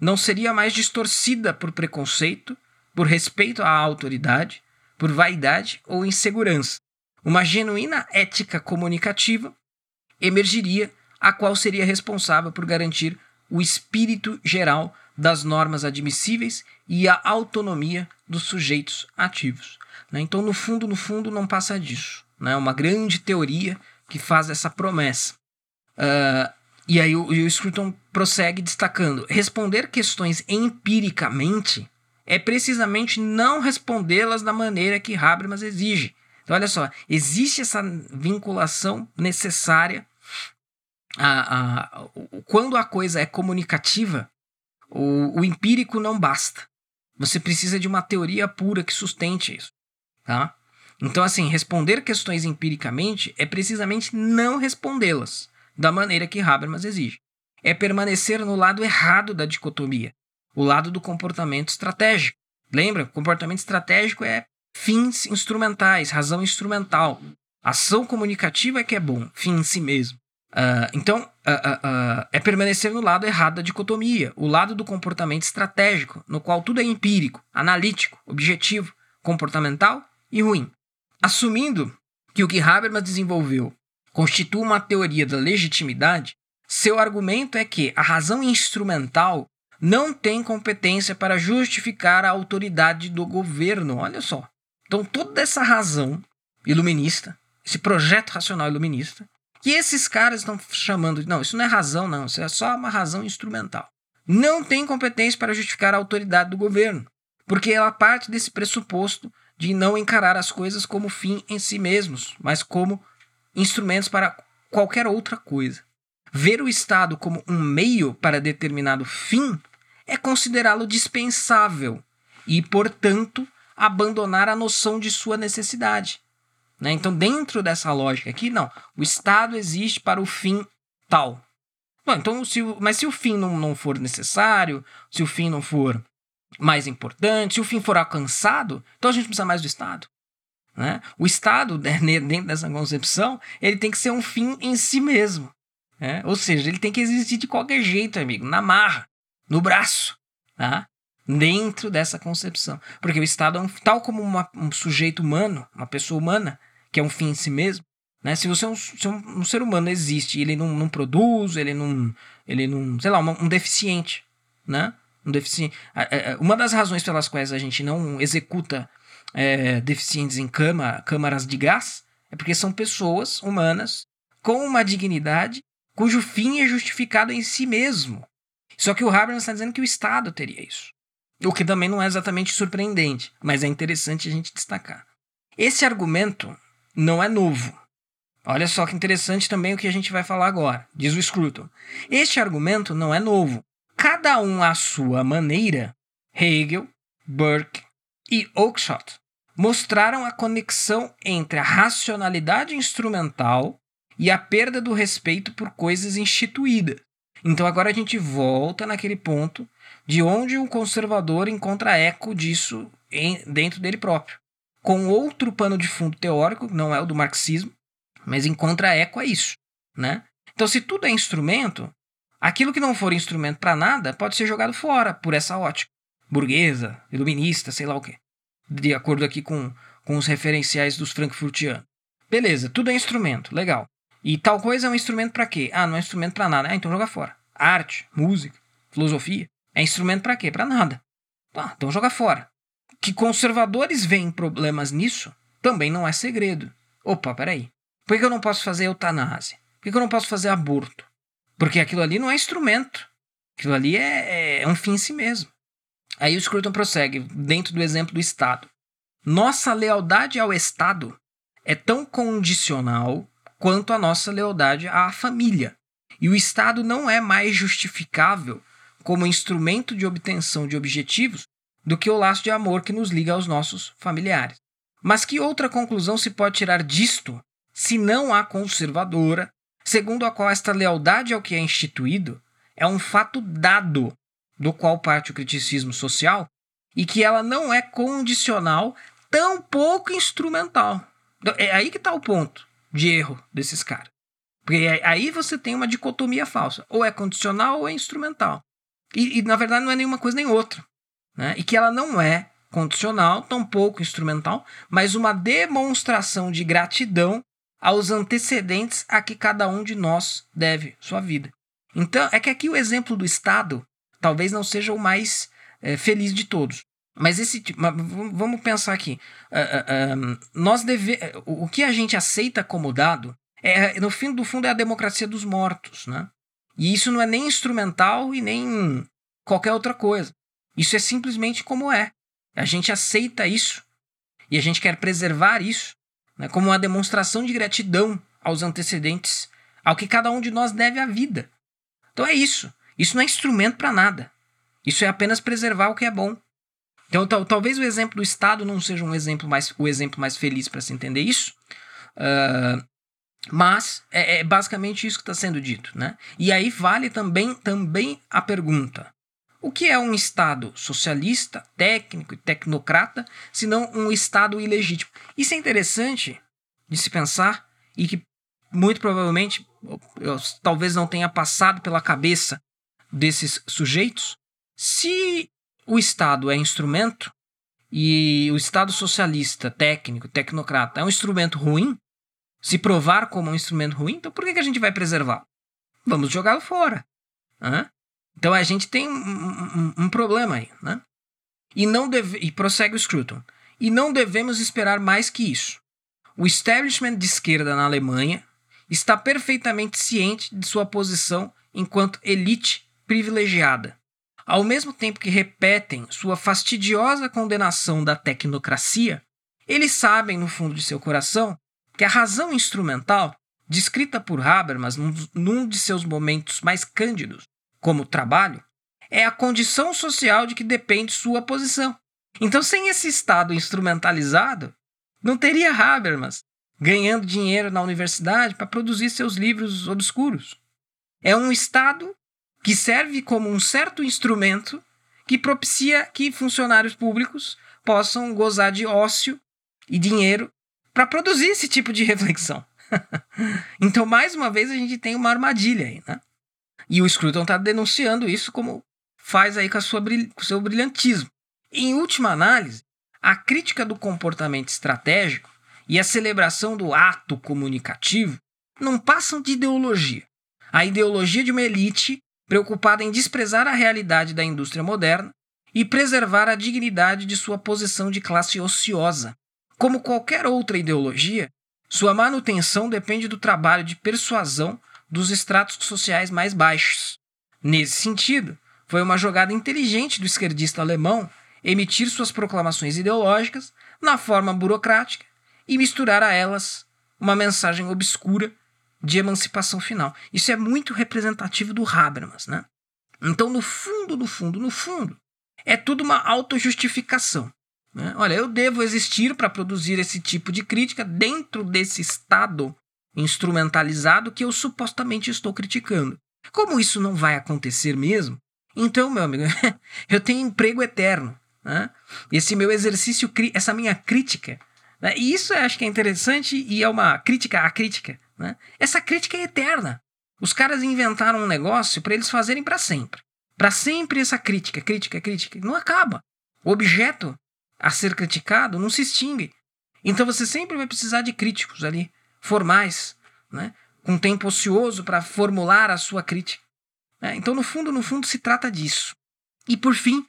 não seria mais distorcida por preconceito, por respeito à autoridade, por vaidade ou insegurança. Uma genuína ética comunicativa emergiria a qual seria responsável por garantir o espírito geral das normas admissíveis e a autonomia dos sujeitos ativos. Né? Então, no fundo, no fundo, não passa disso. É né? uma grande teoria que faz essa promessa. Uh, e aí o, o Scruton prossegue destacando: responder questões empiricamente é precisamente não respondê-las da maneira que Habermas exige. Então, olha só, existe essa vinculação necessária a, a, quando a coisa é comunicativa, o, o, empírico não basta. Você precisa de uma teoria pura que sustente isso. Tá? Então, assim, responder questões empiricamente é precisamente não respondê-las da maneira que Habermas exige. É permanecer no lado errado da dicotomia, o lado do comportamento estratégico. Lembra? Comportamento estratégico é fins instrumentais, razão instrumental. Ação comunicativa é que é bom, fim em si mesmo. Uh, então, uh, uh, é permanecer no lado errado da dicotomia, o lado do comportamento estratégico, no qual tudo é empírico, analítico, objetivo, comportamental e ruim. Assumindo que o que Habermas desenvolveu constitui uma teoria da legitimidade, seu argumento é que a razão instrumental não tem competência para justificar a autoridade do governo. Olha só. Então, toda essa razão iluminista, esse projeto racional iluminista, que esses caras estão chamando. Não, isso não é razão, não. Isso é só uma razão instrumental. Não tem competência para justificar a autoridade do governo, porque ela parte desse pressuposto de não encarar as coisas como fim em si mesmos, mas como instrumentos para qualquer outra coisa. Ver o Estado como um meio para determinado fim é considerá-lo dispensável e, portanto, abandonar a noção de sua necessidade. Né? Então, dentro dessa lógica aqui, não. O Estado existe para o fim tal. Bom, então, se mas se o fim não, não for necessário, se o fim não for mais importante, se o fim for alcançado, então a gente precisa mais do Estado. Né? O Estado, né, dentro dessa concepção, ele tem que ser um fim em si mesmo. Né? Ou seja, ele tem que existir de qualquer jeito, amigo, na marra, no braço. Tá? Dentro dessa concepção. Porque o Estado é um, tal como uma, um sujeito humano, uma pessoa humana, que é um fim em si mesmo. Né? Se você é um, se um, um ser humano existe e ele não, não produz, ele não, ele não, sei lá, um, um deficiente, né? Um deficiente. Uma das razões pelas quais a gente não executa é, deficientes em cama, câmaras de gás é porque são pessoas humanas com uma dignidade cujo fim é justificado em si mesmo. Só que o Habermas está dizendo que o Estado teria isso. O que também não é exatamente surpreendente, mas é interessante a gente destacar. Esse argumento não é novo. Olha só que interessante também o que a gente vai falar agora, diz o Scruton. Este argumento não é novo. Cada um à sua maneira, Hegel, Burke e Oakeshott mostraram a conexão entre a racionalidade instrumental e a perda do respeito por coisas instituídas. Então agora a gente volta naquele ponto de onde o conservador encontra eco disso dentro dele próprio. Com outro pano de fundo teórico, não é o do marxismo, mas encontra eco a isso, né? Então, se tudo é instrumento, aquilo que não for instrumento para nada pode ser jogado fora por essa ótica burguesa, iluminista, sei lá o quê. De acordo aqui com, com os referenciais dos frankfurtianos. Beleza, tudo é instrumento, legal. E tal coisa é um instrumento para quê? Ah, não é instrumento para nada. Ah, então joga fora. Arte, música, filosofia. É instrumento para quê? Para nada. Tá, então joga fora. Que conservadores veem problemas nisso também não é segredo. Opa, peraí. Por que eu não posso fazer eutanásia? Por que eu não posso fazer aborto? Porque aquilo ali não é instrumento. Aquilo ali é, é, é um fim em si mesmo. Aí o Scruton prossegue, dentro do exemplo do Estado. Nossa lealdade ao Estado é tão condicional quanto a nossa lealdade à família. E o Estado não é mais justificável como instrumento de obtenção de objetivos do que o laço de amor que nos liga aos nossos familiares. Mas que outra conclusão se pode tirar disto, se não a conservadora, segundo a qual esta lealdade ao que é instituído é um fato dado, do qual parte o criticismo social, e que ela não é condicional, tampouco instrumental. Então, é aí que está o ponto de erro desses caras. Porque aí você tem uma dicotomia falsa. Ou é condicional ou é instrumental. E, e na verdade não é nenhuma coisa nem outra. Né? E que ela não é condicional, tampouco instrumental, mas uma demonstração de gratidão aos antecedentes a que cada um de nós deve sua vida. Então, é que aqui o exemplo do Estado talvez não seja o mais é, feliz de todos. Mas esse vamos pensar aqui. Uh, uh, uh, nós deve, o que a gente aceita como dado é, no fim do fundo, é a democracia dos mortos, né? E isso não é nem instrumental e nem qualquer outra coisa. Isso é simplesmente como é. A gente aceita isso e a gente quer preservar isso né, como uma demonstração de gratidão aos antecedentes, ao que cada um de nós deve à vida. Então é isso. Isso não é instrumento para nada. Isso é apenas preservar o que é bom. Então, tal, talvez o exemplo do Estado não seja um exemplo mais, o exemplo mais feliz para se entender isso. Uh, mas é, é, basicamente isso que está sendo dito. Né? E aí vale também, também a pergunta: o que é um Estado socialista, técnico e tecnocrata, se não um Estado ilegítimo? Isso é interessante de se pensar e que muito provavelmente eu, talvez não tenha passado pela cabeça desses sujeitos. Se o Estado é instrumento e o Estado socialista, técnico, tecnocrata é um instrumento ruim, se provar como um instrumento ruim, então por que, que a gente vai preservar? Vamos jogá-lo fora. Né? Então a gente tem um, um, um problema aí. Né? E, não deve, e prossegue o Scruton. E não devemos esperar mais que isso. O establishment de esquerda na Alemanha está perfeitamente ciente de sua posição enquanto elite privilegiada ao mesmo tempo que repetem sua fastidiosa condenação da tecnocracia, eles sabem, no fundo de seu coração, que a razão instrumental, descrita por Habermas num, num de seus momentos mais cândidos, como trabalho, é a condição social de que depende sua posição. Então, sem esse Estado instrumentalizado, não teria Habermas ganhando dinheiro na universidade para produzir seus livros obscuros. É um Estado que serve como um certo instrumento que propicia que funcionários públicos possam gozar de ócio e dinheiro para produzir esse tipo de reflexão. então, mais uma vez, a gente tem uma armadilha aí, né? E o Scruton está denunciando isso como faz aí com, a sua, com o seu brilhantismo. Em última análise, a crítica do comportamento estratégico e a celebração do ato comunicativo não passam de ideologia. A ideologia de uma elite preocupada em desprezar a realidade da indústria moderna e preservar a dignidade de sua posição de classe ociosa. Como qualquer outra ideologia, sua manutenção depende do trabalho de persuasão dos estratos sociais mais baixos. Nesse sentido, foi uma jogada inteligente do esquerdista alemão emitir suas proclamações ideológicas na forma burocrática e misturar a elas uma mensagem obscura de emancipação final. Isso é muito representativo do Habermas, né? Então, no fundo, no fundo, no fundo, é tudo uma autojustificação. Né? Olha, eu devo existir para produzir esse tipo de crítica dentro desse estado instrumentalizado que eu supostamente estou criticando. Como isso não vai acontecer mesmo, então, meu amigo, eu tenho emprego eterno. Né? Esse meu exercício, essa minha crítica Né? E isso eu acho que é interessante e é uma crítica à crítica. Né? Essa crítica é eterna. Os caras inventaram um negócio para eles fazerem para sempre. Para sempre essa crítica, crítica, crítica. Não acaba. O objeto a ser criticado não se extingue. Então você sempre vai precisar de críticos ali, formais, né? com tempo ocioso para formular a sua crítica. Né? Então, no fundo, no fundo, se trata disso. E por fim,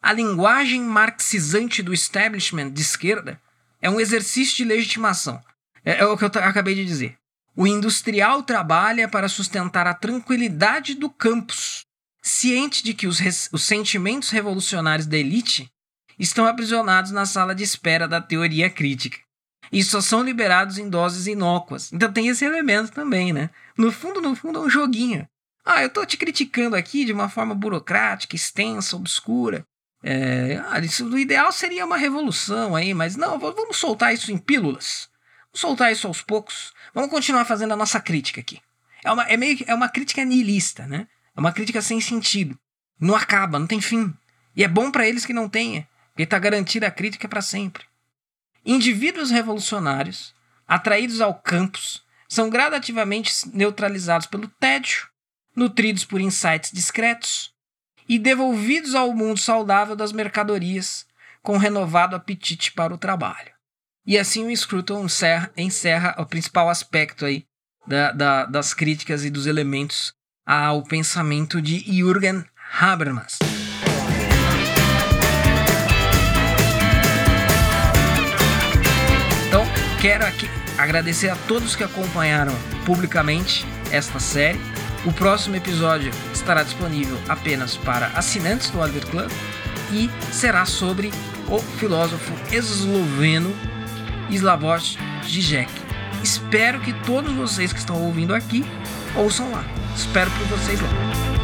a linguagem marxizante do establishment de esquerda é um exercício de legitimação. É, é o que eu acabei de dizer. O industrial trabalha para sustentar a tranquilidade do campus, ciente de que os, os sentimentos revolucionários da elite estão aprisionados na sala de espera da teoria crítica e só são liberados em doses inócuas. Então tem esse elemento também, né? No fundo, no fundo é um joguinho. Ah, eu tô te criticando aqui de uma forma burocrática, extensa, obscura. É, ah, isso, o ideal seria uma revolução aí, mas não, vamos soltar isso em pílulas. Vamos soltar isso aos poucos. Vamos continuar fazendo a nossa crítica aqui. É uma, é meio, é uma crítica nihilista, né? É uma crítica sem sentido. Não acaba, não tem fim. E é bom para eles que não tenha, porque está garantida a crítica para sempre. Indivíduos revolucionários, atraídos ao campus, são gradativamente neutralizados pelo tédio, nutridos por insights discretos e devolvidos ao mundo saudável das mercadorias, com renovado apetite para o trabalho. E assim o Scruton encerra, encerra o principal aspecto aí da, da, das críticas e dos elementos ao pensamento de Jürgen Habermas. Quero aqui agradecer a todos que acompanharam publicamente esta série. O próximo episódio estará disponível apenas para assinantes do Oliver Club e será sobre o filósofo esloveno Slavoj Žižek. Espero que todos vocês que estão ouvindo aqui ouçam lá. Espero por vocês lá.